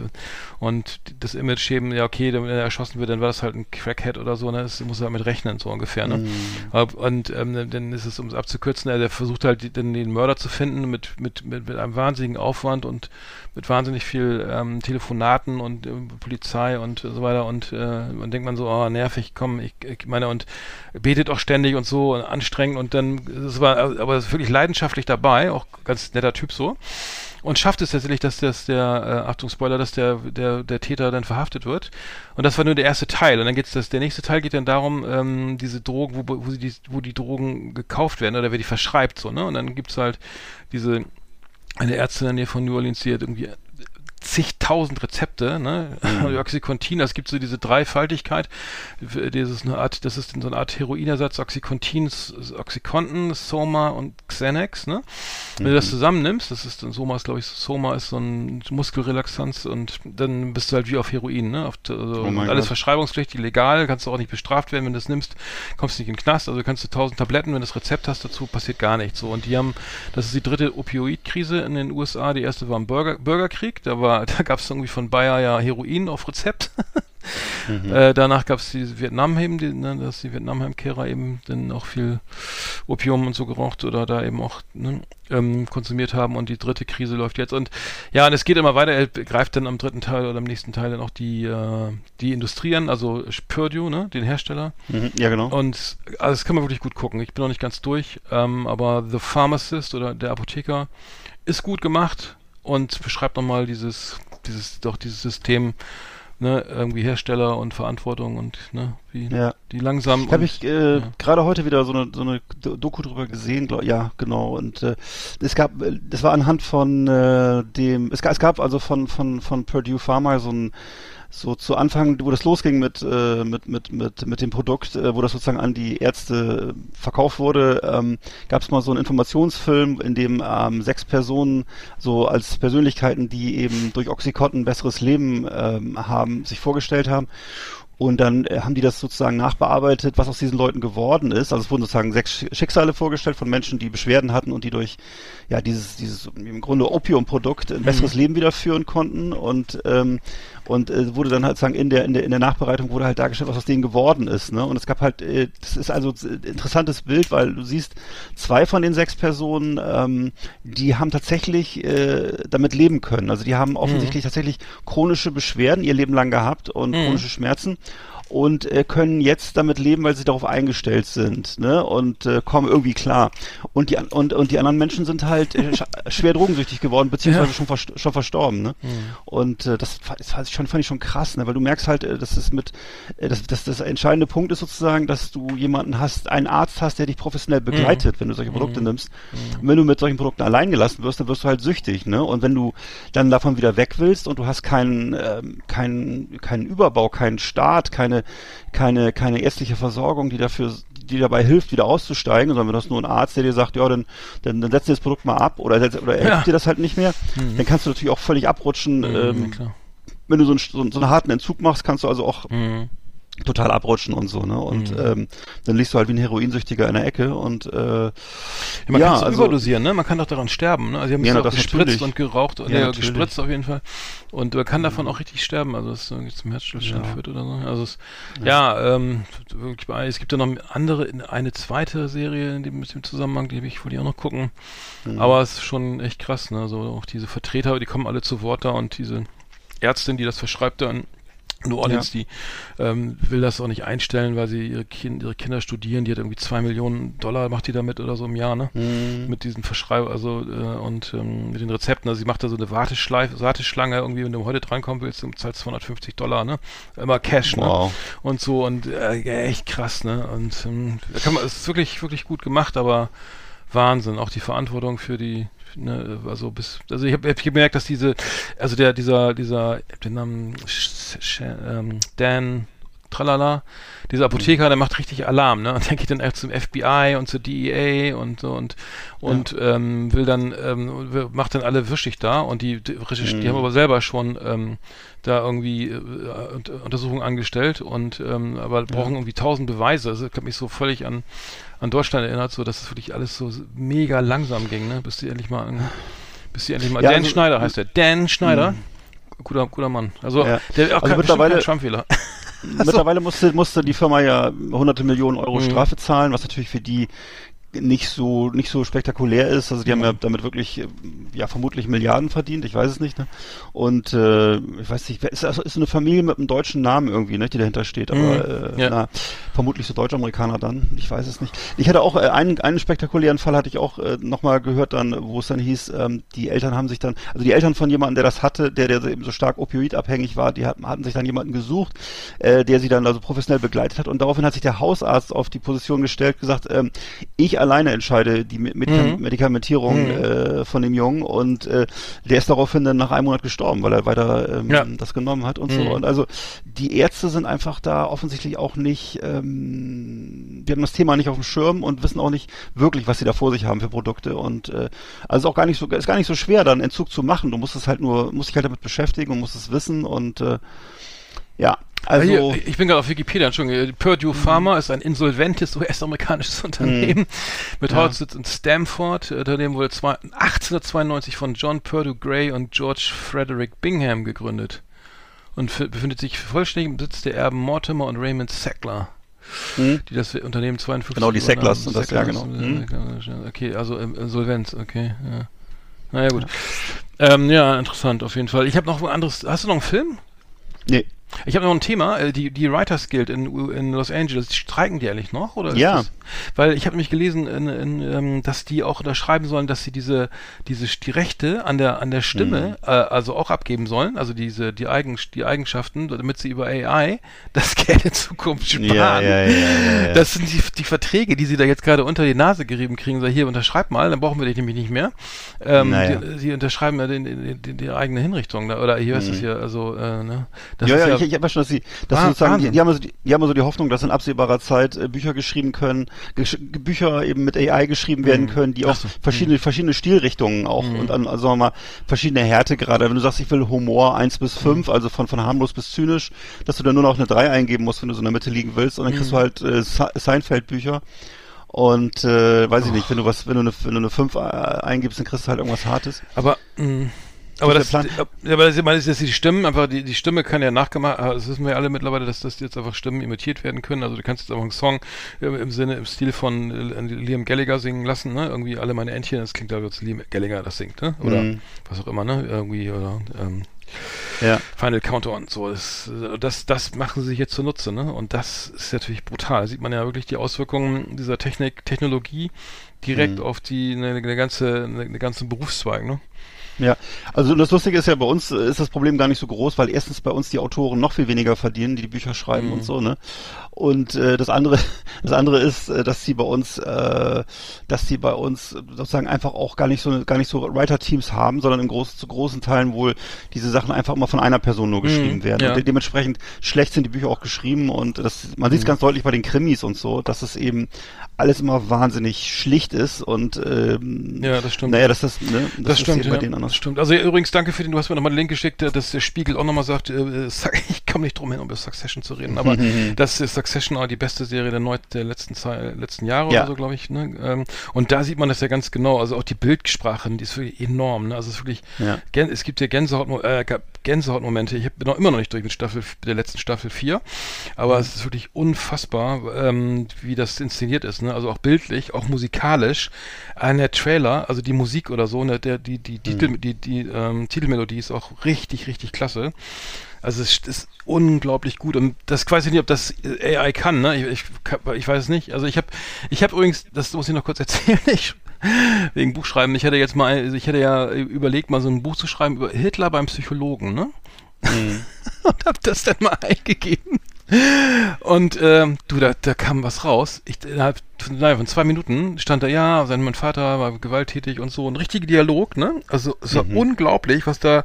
und das Image eben, ja, okay, wenn er erschossen wird, dann war das halt ein Crackhead oder so, ne, das muss er damit rechnen, so ungefähr, ne. Ab- Und ähm, dann ist es, um es abzukürzen, er der versucht halt, den, den Mörder zu finden mit, mit, mit, mit einem wahnsinnigen Aufwand und mit wahnsinnig viel ähm, Telefonaten und ähm, Polizei und so weiter und äh, man denkt man so, oh, nervig, komm, ich, ich meine, und betet auch ständig und so und anstrengend und dann, es war aber es ist wirklich leidenschaftlich dabei, auch ganz netter Typ so und schafft es tatsächlich, dass das der, äh, Achtung Spoiler, dass der, der, der Täter dann verhaftet wird. Und das war nur der erste Teil. Und dann geht's das, der nächste Teil geht dann darum, ähm, diese Drogen, wo, wo, die, wo die Drogen gekauft werden oder wer die verschreibt, so, ne? Und dann gibt's halt diese, eine Ärztin in der Nähe von New Orleans, die hat irgendwie zigtausend Rezepte, ne? Mhm. Oxycontin, es gibt so diese Dreifaltigkeit, das ist eine Art, das ist so eine Art Heroinersatz, Oxycontin, Oxycontin, Soma und Xanax, ne? Wenn Mhm. du das zusammennimmst, das ist, Soma ist glaube ich, Soma ist so ein Muskelrelaxanz und dann bist du halt wie auf Heroin, ne? Auf, also Oh alles Gott. verschreibungspflichtig, legal, kannst du auch nicht bestraft werden, wenn du das nimmst, kommst nicht in den Knast, also kannst du tausend Tabletten, wenn du das Rezept hast dazu, passiert gar nichts, so. Und die haben, das ist die dritte Opioidkrise in den USA, die erste war im Bürger, Bürgerkrieg, da war, da gab es irgendwie von Bayer ja Heroin auf Rezept. Mhm. Äh, danach gab es die Vietnamheim, die, ne, dass die Vietnamheimkehrer eben dann auch viel Opium und so geraucht oder da eben auch ne, ähm, konsumiert haben und die dritte Krise läuft jetzt. Und ja, und es geht immer weiter. Er greift dann am dritten Teil oder am nächsten Teil dann auch die, äh, die Industrie an, also Purdue, ne, den Hersteller. Mhm, ja, genau. Und also das kann man wirklich gut gucken. Ich bin noch nicht ganz durch, ähm, aber The Pharmacist oder der Apotheker ist gut gemacht und beschreibt nochmal dieses, dieses, doch dieses System, ne, irgendwie Hersteller und Verantwortung und ne, wie ja. die langsam. Habe ich äh, ja. gerade heute wieder so eine, so eine Doku drüber gesehen, glaub, ja, genau. Und äh, es gab, das war anhand von äh, dem, es gab, es gab also von von von Purdue Pharma so ein so zu Anfang, wo das losging mit, äh, mit, mit, mit, mit dem Produkt, äh, wo das sozusagen an die Ärzte verkauft wurde, ähm, gab es mal so einen Informationsfilm, in dem ähm, sechs Personen so als Persönlichkeiten, die eben durch Oxycontin ein besseres Leben ähm, haben, sich vorgestellt haben. Und dann äh, haben die das sozusagen nachbearbeitet, was aus diesen Leuten geworden ist. Also es wurden sozusagen sechs Schicksale vorgestellt von Menschen, die Beschwerden hatten und die durch ja dieses dieses im Grunde Opiumprodukt ein besseres mhm. Leben wieder führen konnten. Und ähm, und äh, wurde dann halt sagen in der in der in der Nachbereitung wurde halt dargestellt, was aus denen geworden ist. Ne? Und es gab halt, äh, das ist also ein interessantes Bild, weil du siehst zwei von den sechs Personen, ähm, die haben tatsächlich äh, damit leben können. Also die haben offensichtlich mhm. tatsächlich chronische Beschwerden ihr Leben lang gehabt und mhm. chronische Schmerzen und äh, können jetzt damit leben, weil sie darauf eingestellt sind, ne? Und äh, kommen irgendwie klar. Und die und und die anderen Menschen sind halt äh, schwer drogensüchtig geworden, beziehungsweise ja. schon, vers schon verstorben, ne? Mhm. Und äh, das, das fand ich schon fand ich schon krass, ne? Weil du merkst halt, äh, dass es mit äh, das, das das entscheidende Punkt ist sozusagen, dass du jemanden hast, einen Arzt hast, der dich professionell mhm. begleitet, mhm. wenn du solche Produkte mhm. nimmst. Mhm. Und wenn du mit solchen Produkten allein gelassen wirst, dann wirst du halt süchtig, ne? Und wenn du dann davon wieder weg willst und du hast keinen ähm, keinen keinen Überbau, keinen Start, keine keine, keine, keine ärztliche Versorgung, die dafür die dabei hilft, wieder auszusteigen, sondern wenn das nur ein Arzt, der dir sagt, ja, dann, dann, dann setzt dir das Produkt mal ab oder, oder er ja. dir das halt nicht mehr, mhm. dann kannst du natürlich auch völlig abrutschen. Mhm, ähm, wenn du so, ein, so, so einen harten Entzug machst, kannst du also auch mhm total abrutschen und so, ne? Und mhm. ähm, dann liegst du halt wie ein Heroinsüchtiger in der Ecke und äh, man ja, kann also, überdosieren, ne? Man kann doch daran sterben, ne? Also sie haben ja, das gespritzt natürlich. und geraucht, ja, ja gespritzt auf jeden Fall. Und man kann davon auch richtig sterben, also es irgendwie zum Herzstillstand ja. führt oder so. Also es, ja, ja ähm, es gibt ja noch andere, eine zweite Serie in dem, in dem Zusammenhang, die will ich wollte ich auch noch gucken. Mhm. Aber es ist schon echt krass, ne? So auch diese Vertreter, die kommen alle zu Wort da und diese Ärztin, die das verschreibt dann New Orleans, ja. die ähm, will das auch nicht einstellen, weil sie ihre, kind, ihre, Kinder studieren. Die hat irgendwie zwei Millionen Dollar, macht die damit oder so im Jahr, ne? Mhm. Mit diesen Verschreibungen, also äh, und ähm, mit den Rezepten. Also sie macht da so eine Warteschleife, Warteschlange irgendwie, wenn du heute drankommen willst, du zahlst 250 Dollar, ne? Immer Cash, ne? wow. ne? Und so und äh, echt krass, ne? Und ähm, kann man, es ist wirklich, wirklich gut gemacht, aber Wahnsinn. Auch die Verantwortung für die ne, also bis, also ich habe hab gemerkt, dass diese, also der, dieser, dieser, den Namen ähm, Dan Tralala, dieser Apotheker, der macht richtig Alarm, ne? Und der geht dann echt zum FBI und zur DEA und so und und ja. ähm, will dann ähm, macht dann alle wischig da und die die, mhm. die haben aber selber schon ähm, da irgendwie äh, Untersuchungen angestellt und ähm, aber brauchen ja. irgendwie tausend Beweise. Also ich habe mich so völlig an an Deutschland erinnert, so dass es wirklich alles so mega langsam ging, ne? Bis die endlich mal, bis die endlich mal. Ja, Dan also, Schneider heißt der. Dan Schneider. Mh. Guter, guter Mann. Also ja. der auch also kein, mittlerweile Stammfehler. Mittlerweile musste, musste die Firma ja hunderte Millionen Euro mhm. Strafe zahlen, was natürlich für die nicht so nicht so spektakulär ist. Also die haben ja damit wirklich äh, ja vermutlich Milliarden verdient, ich weiß es nicht. Ne? Und äh, ich weiß nicht, ist also ist eine Familie mit einem deutschen Namen irgendwie, ne, die dahinter steht, aber mhm. äh, ja. na, vermutlich so Deutsch-Amerikaner dann, ich weiß es nicht. Ich hatte auch äh, einen einen spektakulären Fall hatte ich auch äh, nochmal gehört dann, wo es dann hieß, ähm, die Eltern haben sich dann, also die Eltern von jemandem, der das hatte, der der eben so stark opioidabhängig war, die hatten, hatten sich dann jemanden gesucht, äh, der sie dann also professionell begleitet hat und daraufhin hat sich der Hausarzt auf die Position gestellt, gesagt, ähm, ich alleine entscheide die Medika mhm. Medikamentierung mhm. äh, von dem Jungen und äh, der ist daraufhin dann nach einem Monat gestorben, weil er weiter ähm, ja. das genommen hat und mhm. so. Und also die Ärzte sind einfach da offensichtlich auch nicht, ähm, die haben das Thema nicht auf dem Schirm und wissen auch nicht wirklich, was sie da vor sich haben für Produkte. Und äh, also auch gar nicht so, ist gar nicht so schwer, dann Entzug zu machen. Du musst es halt nur, musst dich halt damit beschäftigen und musst es wissen und äh, ja, also, Hier, ich bin gerade auf Wikipedia, Entschuldigung. Purdue mhm. Pharma ist ein insolventes US-amerikanisches Unternehmen mhm. mit ja. Hauptsitz in Stamford. Das Unternehmen wurde 1892 von John Purdue Gray und George Frederick Bingham gegründet. und befindet sich vollständig im Besitz der Erben Mortimer und Raymond Sackler. Hm? Die das Unternehmen 52 Genau, die. Sacklers sind das, ja, genau. äh, Okay, also ähm, Insolvenz, okay. Ja. Naja, gut. Ähm, ja, interessant auf jeden Fall. Ich habe noch ein anderes. Hast du noch einen Film? Nee. Ich habe noch ein Thema. äh, Die, die Writers Guild in, in Los Angeles, streiken die eigentlich noch? Oder Ja. Das, weil ich habe nämlich gelesen, in, in, ähm, dass die auch unterschreiben sollen, dass sie diese, diese die Rechte an der, an der Stimme äh, also auch abgeben sollen. Also diese, die, Eigen, die Eigenschaften, damit sie über AI das Geld in Zukunft sparen. Ja, ja, ja. Das sind die, die Verträge, die sie da jetzt gerade unter die Nase gerieben kriegen. So, hier, unterschreib mal, dann brauchen wir dich nämlich nicht mehr. Ähm, Naja. die, sie unterschreiben ja den, den, den, die eigene Hinrichtung. Oder hier ist es hier, also, äh, ne? Das ja, ist ja, ich, ich habe schon, dass sie, dass sie sozusagen, die, die, haben also die, die haben also die Hoffnung, dass in absehbarer Zeit äh, Bücher geschrieben können, gesch Bücher eben mit AI geschrieben werden können, die auch so. verschiedene, verschiedene Stilrichtungen auch und an, also sagen wir mal, verschiedene Härte gerade. Wenn du sagst, ich will Humor 1 bis 5, also von, von harmlos bis zynisch, dass du dann nur noch eine 3 eingeben musst, wenn du so in der Mitte liegen willst, und dann kriegst du halt äh, Se- Seinfeld-Bücher. Und äh, weiß ich nicht, wenn du was, wenn du eine, wenn du eine 5 äh, eingibst, dann kriegst du halt irgendwas Hartes. Aber, mh, aber das, Plan. ja, aber das, ich meine, das ist die Stimmen, einfach die, die Stimme kann ja nachgemacht, aber das wissen wir ja alle mittlerweile, dass das jetzt einfach Stimmen imitiert werden können. Also du kannst jetzt einfach einen Song im, im Sinne, im Stil von äh, Liam Gallagher singen lassen, ne? Irgendwie alle meine Entchen, das klingt glaube ich, als Liam Gallagher das singt, ne? Oder Mhm. was auch immer, ne? Irgendwie, oder ähm, Ja. Final Countdown, so das, das, das machen sie sich jetzt zunutze, ne? Und das ist natürlich brutal. Da sieht man ja wirklich die Auswirkungen dieser Technik, Technologie direkt Mhm. auf die eine, eine ganze, eine, eine ganzen Berufszweig, ne? Ja, also das Lustige ist ja, bei uns äh, ist das Problem gar nicht so groß, weil erstens bei uns die Autoren noch viel weniger verdienen, die die Bücher schreiben Mhm. und so, ne? Und äh, das andere, das andere ist, äh, dass sie bei uns, äh, dass sie bei uns sozusagen einfach auch gar nicht so gar nicht so Writer-Teams haben, sondern in groß, zu großen Teilen wohl diese Sachen einfach immer von einer Person nur geschrieben Mhm, werden. ja. Und de dementsprechend schlecht sind die Bücher auch geschrieben und das, man Mhm. sieht es ganz deutlich bei den Krimis und so, dass es eben alles immer wahnsinnig schlicht ist und ähm, Ja, das stimmt. Naja, dass das, ne, Das, ist stimmt, eben ja. bei denen anders. Das stimmt. Also übrigens, danke für den, du hast mir nochmal den Link geschickt, äh, dass der Spiegel auch nochmal sagt, äh, Suc- ich komme nicht drum hin, um über Succession zu reden, aber das ist Succession auch die beste Serie der, Neu der letzten, Zeit, letzten Jahre Ja. oder so, glaube ich. Ne? Ähm, und da sieht man das ja ganz genau, also auch die Bildsprache, die ist wirklich enorm. Ne? Also es ist wirklich, Ja. Es gibt ja Gänsehaut, äh, Gänsehautmomente. Ich hab- bin noch immer noch nicht durch mit Staffel, mit der letzten Staffel 4, aber es ist wirklich unfassbar, ähm, wie das inszeniert ist. Ne? Also auch bildlich, auch musikalisch. Ein der Trailer, also die Musik oder so, ne, der, die, die, Titel, die, die ähm, Titelmelodie ist auch richtig, richtig klasse. Also es ist unglaublich gut und das weiß ich nicht, ob das AI kann, ne? Ich, ich, ich weiß es nicht. Also ich habe ich habe übrigens, das muss ich noch kurz erzählen, ich, wegen Buchschreiben, ich hatte jetzt mal, also ich hatte ja überlegt, mal so ein Buch zu schreiben über Hitler beim Psychologen, ne? und hab das dann mal eingegeben. Und ähm, du, da, da kam was raus. Ich, innerhalb naja, von zwei Minuten stand da, ja, sein mein Vater war gewalttätig und so. Ein richtiger Dialog, ne? Also es war unglaublich, was da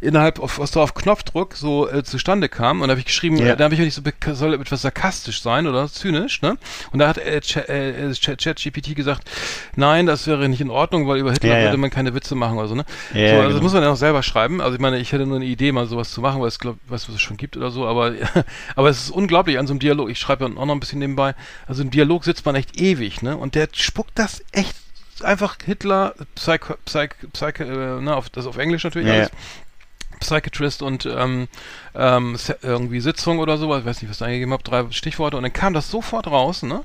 innerhalb, auf, was da auf Knopfdruck so äh, zustande kam. Und da habe ich geschrieben, Ja. da habe ich nicht so, soll etwas sarkastisch sein oder zynisch, ne? Und da hat äh, Ch- äh, ChatGPT gesagt, nein, das wäre nicht in Ordnung, weil über Hitler Ja, ja. würde man keine Witze machen oder so, ne? Ja, so, also genau. das muss man ja auch selber schreiben. Also ich meine, ich hätte nur eine Idee, mal sowas zu machen, weil es glaub, was was es schon gibt oder so, aber aber es ist unglaublich an so einem Dialog. Ich schreibe ja auch noch ein bisschen nebenbei. Also im Dialog sitzt man echt ewig, ne? Und der spuckt das echt einfach Hitler, Psycho, Psych, Psych, äh, ne, auf, das auf Englisch natürlich Ja, alles. Psychiatrist und ähm, ähm, irgendwie Sitzung oder so, ich weiß nicht, was ich eingegeben habe, drei Stichworte und dann kam das sofort raus, ne?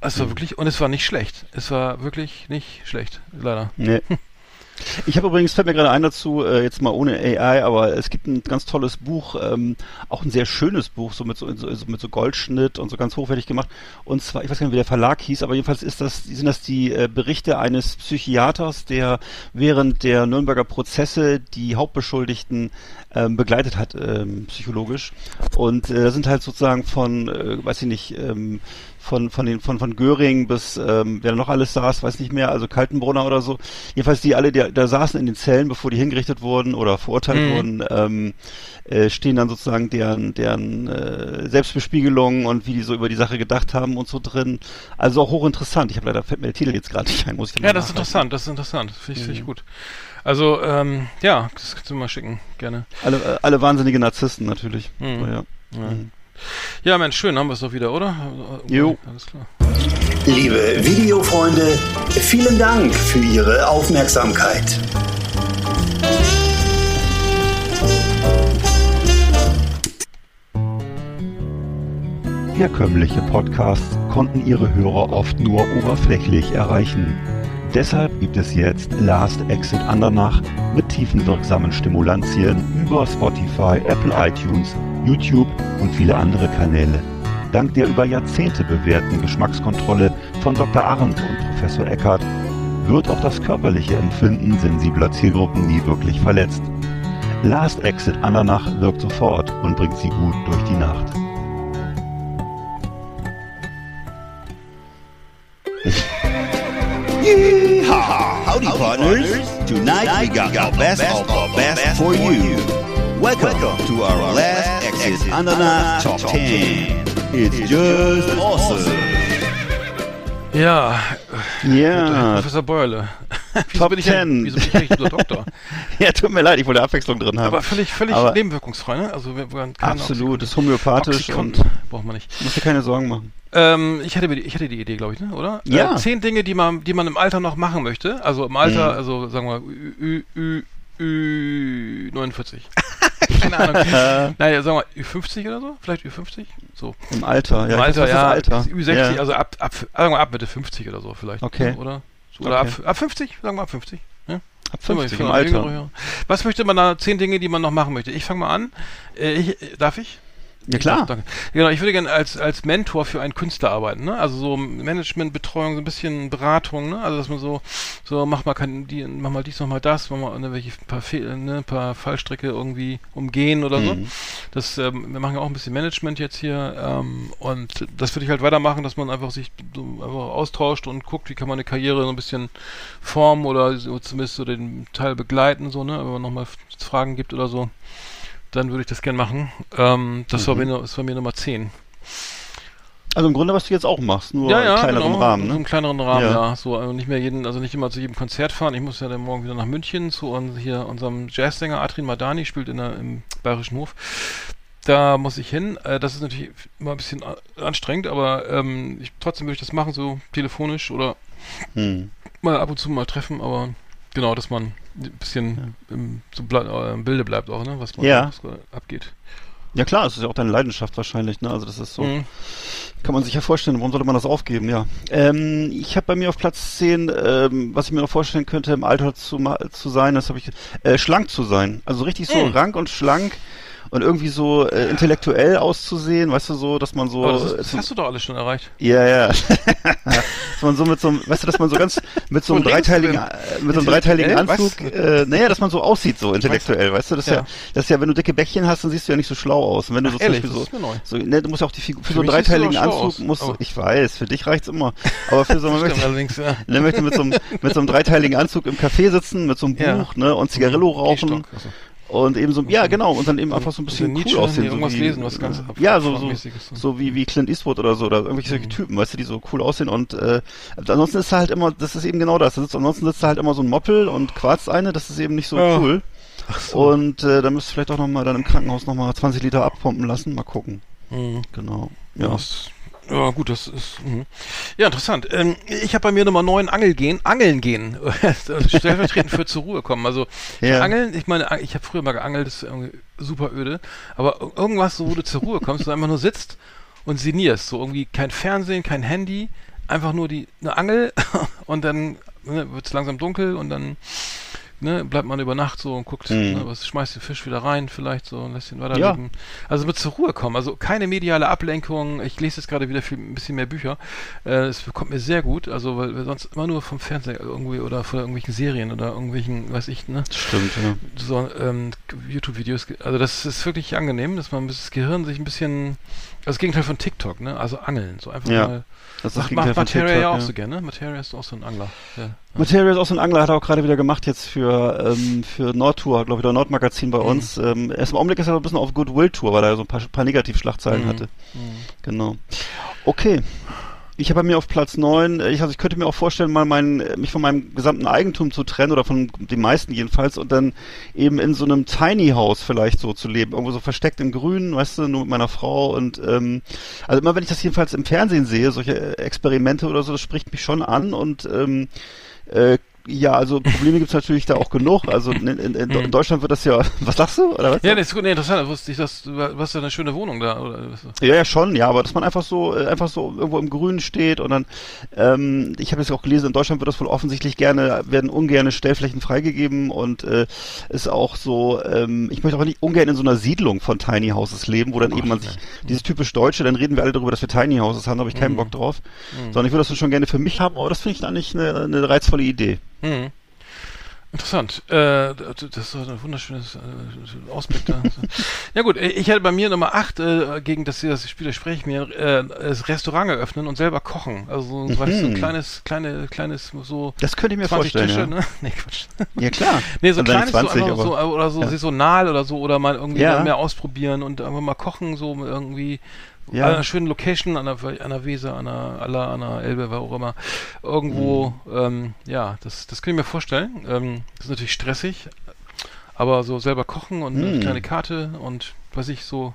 Es war Mhm. wirklich, und es war nicht schlecht. Es war wirklich nicht schlecht, leider. Nee. Ich habe übrigens, fällt mir gerade ein dazu, äh, jetzt mal ohne AI, aber es gibt ein ganz tolles Buch, ähm, auch ein sehr schönes Buch, so mit so, so, so mit so Goldschnitt und so ganz hochwertig gemacht. Und zwar, ich weiß gar nicht, wie der Verlag hieß, aber jedenfalls ist das, sind das die äh, Berichte eines Psychiaters, der während der Nürnberger Prozesse die Hauptbeschuldigten ähm, begleitet hat, ähm, psychologisch. Und äh, sind halt sozusagen von, äh, weiß ich nicht, ähm, von, von den, von, von Göring bis, ähm, wer noch alles saß, weiß nicht mehr, also Kaltenbrunner oder so. Jedenfalls die alle, die da saßen in den Zellen, bevor die hingerichtet wurden oder verurteilt Mhm. wurden, ähm, äh, stehen dann sozusagen deren, deren äh, Selbstbespiegelungen und wie die so über die Sache gedacht haben und so drin. Also auch hochinteressant. Ich habe leider, fällt mir der Titel jetzt gerade nicht ein, muss ich Ja, das ist interessant, das ist interessant. Finde ich, finde ich gut. Also, ähm, ja, das kannst du mir mal schicken, gerne. Alle, äh, alle wahnsinnige Narzissten natürlich. Mhm. So, ja. Ja. Mhm. Ja, Mensch, schön haben wir es doch wieder, oder? Oh, jo. Oh, alles klar. Liebe Videofreunde, vielen Dank für Ihre Aufmerksamkeit. Herkömmliche Podcasts konnten ihre Hörer oft nur oberflächlich erreichen. Deshalb gibt es jetzt Last Exit Andernach mit tiefenwirksamen Stimulantien über Spotify, Apple iTunes, YouTube und viele andere Kanäle. Dank der über Jahrzehnte bewährten Geschmackskontrolle von Dr. Arendt und Professor Eckert wird auch das körperliche Empfinden sensibler Zielgruppen nie wirklich verletzt. Last Exit Andernach wirkt sofort und bringt sie gut durch die Nacht. Yeehaw! Howdy, partners. Tonight we got our best of our best for you. Welcome Welcome to our last Exit Ananas Top 10. It's just awesome. Ja, Ja, Professor Bäuerle. Wieso Top bin ich 10. wieso bin ich eigentlich nur Doktor? ja, tut mir leid, ich wollte Abwechslung drin haben. Aber völlig, völlig Aber- nebenwirkungsfrei, ne? Also wir keine Absolut, Oxycontin- ist homöopathisch Oxycontin und braucht man nicht. musst dir keine Sorgen machen. Ähm, ich, hatte, ich hatte die Idee, glaube ich, ne? oder? Ja. Äh, zehn Dinge, die man, die man im Alter noch machen möchte. Also im Alter, Mhm. also sagen wir Ü, Ü, Ü, 49. Keine Ahnung. naja, sagen wir Ü50 oder so? Vielleicht Ü50? So. Im Alter, ja. Im Alter, weiß, ja. ist Alter. Ü60, ja. also ab, ab, sagen wir ab Mitte 50 oder so vielleicht. Okay. Oder? Oder Okay. ab, ab 50? Sagen wir ab 50. Ja? Ab Sind wir 50 für im Alter. Was möchte man da? Zehn Dinge, die man noch machen möchte. Ich fange mal an. Äh, ich, äh, darf ich? Ja, klar. Danke. Genau, ich würde gerne als, als Mentor für einen Künstler arbeiten, ne? Also so Management, Betreuung, so ein bisschen Beratung, ne? Also dass man so, so mach mal kann die, mach mal dies, mach mal das, mach mal ne, welche paar, Fehl, ne, paar Fallstricke irgendwie umgehen oder so. Mhm. Das, ähm, wir machen ja auch ein bisschen Management jetzt hier ähm, und das würde ich halt weitermachen, dass man einfach sich so einfach austauscht und guckt, wie kann man eine Karriere so ein bisschen formen oder so zumindest so den Teil begleiten, so, ne? Wenn man nochmal Fragen gibt oder so dann würde ich das gern machen. Ähm, das, war Mhm. mir, das war mir Nummer 10. Also im Grunde, was du jetzt auch machst, nur ja, ja, in kleinerem genau, Rahmen, So ne? im kleineren Rahmen, Ja. ja. So, also nicht mehr jeden, also nicht immer zu jedem Konzert fahren. Ich muss ja dann morgen wieder nach München zu un, hier unserem Jazzsänger Adrian Madani, spielt in der, im Bayerischen Hof. Da muss ich hin. Äh, das ist natürlich immer ein bisschen anstrengend, aber ähm, ich, trotzdem würde ich das machen, so telefonisch oder Hm. mal ab und zu mal treffen, aber genau, dass man ein bisschen im, so ble äh, im Bilde bleibt auch, ne, was man Ja. was abgeht. Ja klar, es ist ja auch deine Leidenschaft wahrscheinlich, ne? Also das ist so, Mhm. kann man sich ja vorstellen, warum sollte man das aufgeben, ja. Ähm, ich habe bei mir auf Platz 10, ähm, was ich mir noch vorstellen könnte, im Alter zu, zu sein, das habe ich, äh, schlank zu sein. Also richtig so Mhm. rank und schlank und irgendwie so äh, intellektuell auszusehen, weißt du, so, dass man so... Aber das, ist, äh, das so- hast du doch alles schon erreicht. Ja, ja. dass man so mit so einem, weißt du, dass man so ganz mit so einem dreiteiligen, äh, mit so einem dreiteiligen? Anzug, äh, naja, dass man so aussieht, so intellektuell, weißt du, das ist ja. Ja. das ist ja, wenn du dicke Bäckchen hast, dann siehst du ja nicht so schlau aus. Und wenn du Ach, so ehrlich, mir neu. so, so, ne, du musst ja auch die Figur, für, Für so einen dreiteiligen Anzug aus, musst du, aber- ich weiß, für dich reicht's immer. Aber für so, man möchte, allerdings, ja. ne, möchte mit so einem, mit so einem dreiteiligen Anzug im Café sitzen, mit so einem Ja. Buch, ne, und Zigarillo rauchen. Und eben so, ja, genau, und dann eben einfach so ein bisschen cool aussehen. so irgendwas wie, lesen, was ganz Ja, so, so, so wie, wie Clint Eastwood oder so, oder irgendwelche solche Typen, weißt du, die so cool aussehen und, äh, ansonsten ist halt immer, das ist eben genau das, da sitzt, ansonsten sitzt da halt immer so ein Moppel und quarzt eine, das ist eben nicht so Ja. cool. Und, äh, da müsst ihr vielleicht auch nochmal dann im Krankenhaus nochmal 20 Liter abpumpen lassen, mal gucken. Mhm. Genau. Ja. Ja. Ja, gut, das ist. Mhm. Ja, interessant. Ähm, ich habe bei mir Nummer 9 Angel gehen, Angeln gehen. Stellvertretend für zur Ruhe kommen. Also Ja. Angeln, ich meine, ich habe früher mal geangelt, das ist irgendwie super öde. Aber irgendwas, so, wo du zur Ruhe kommst, du einfach nur sitzt und sinnierst. So irgendwie kein Fernsehen, kein Handy, einfach nur die eine Angel und dann ne, wird es langsam dunkel und dann ne, bleibt man über Nacht so und guckt, Mhm. ne, was schmeißt den Fisch wieder rein vielleicht so und lässt ihn weiterleben. Also mit zur Ruhe kommen, also keine mediale Ablenkung. Ich lese jetzt gerade wieder viel, ein bisschen mehr Bücher. Äh, Es bekommt mir sehr gut, also weil wir sonst immer nur vom Fernseher irgendwie oder von irgendwelchen Serien oder irgendwelchen, weiß ich, ne, Stimmt, ja. so ähm, YouTube-Videos. Also das ist wirklich angenehm, dass man das Gehirn sich ein bisschen, das Gegenteil von TikTok, ne, also Angeln, so einfach Ja. mal. Das ist das Macht, Materia TikTok, ja auch so gerne. Materia ist auch so ein Angler. Ja. Materia ist auch so ein Angler, hat er auch gerade wieder gemacht jetzt für, ähm, für Nordtour, glaube ich, oder Nordmagazin Mhm. bei uns. Ähm, erst im Augenblick ist er ein bisschen auf Goodwill-Tour, weil er so ein paar, paar Negativschlagzeilen Mhm. hatte. Mhm. Genau. Okay. Ich habe mir auf Platz 9, ich, also ich könnte mir auch vorstellen, mal mein, äh, mich von meinem gesamten Eigentum zu trennen oder von den meisten jedenfalls und dann eben in so einem Tiny House vielleicht so zu leben, irgendwo so versteckt im Grünen, weißt du, nur mit meiner Frau und ähm, also immer wenn ich das jedenfalls im Fernsehen sehe, solche äh, Experimente oder so, das spricht mich schon an und ähm, äh, Ja, also Probleme gibt's natürlich da auch genug. Also in, in, in, in Deutschland wird das ja. Was sagst du? Oder was? Ja, das ist gut, nee, interessant. Wusste ich, dass du hast ja eine schöne Wohnung da. Oder? Ja, ja, schon, ja, aber dass man einfach so, äh, einfach so irgendwo im Grünen steht und dann, ähm, ich habe jetzt auch gelesen, in Deutschland wird das wohl offensichtlich gerne, werden ungerne Stellflächen freigegeben und äh, ist auch so, ähm, ich möchte auch nicht ungern in so einer Siedlung von Tiny Houses leben, wo dann eben man sich, dieses typisch Deutsche, dann reden wir alle darüber, dass wir Tiny Houses haben, da habe ich keinen Bock drauf, sondern ich würde das schon gerne für mich haben, aber das finde ich eigentlich eine, eine reizvolle Idee. Mhm. Interessant. Äh, das ist ein wunderschönes äh, Ausblick da. ja gut, ich hatte bei mir Nummer 8, äh, gegen das, das Spiel spreche ich mir, äh, das Restaurant eröffnen und selber kochen. Also weißt du, so ein kleines, kleine, kleines, so Das könnte ich mir 20 vorstellen, Tische, ja. ne? Nee, Quatsch. Ja, klar. Nee, so dann kleines 20, so, so, oder so Ja. saisonal oder so, oder mal irgendwie Ja. mal mehr ausprobieren und einfach mal kochen, so irgendwie Ja. an einer schönen Location, an der, an der Weser, an der Aller, an der Elbe, wo auch immer. Irgendwo, Mhm. ähm, ja, das, das kann ich mir vorstellen. Ähm, das ist natürlich stressig, aber so selber kochen und eine Mhm. kleine Karte und weiß ich, so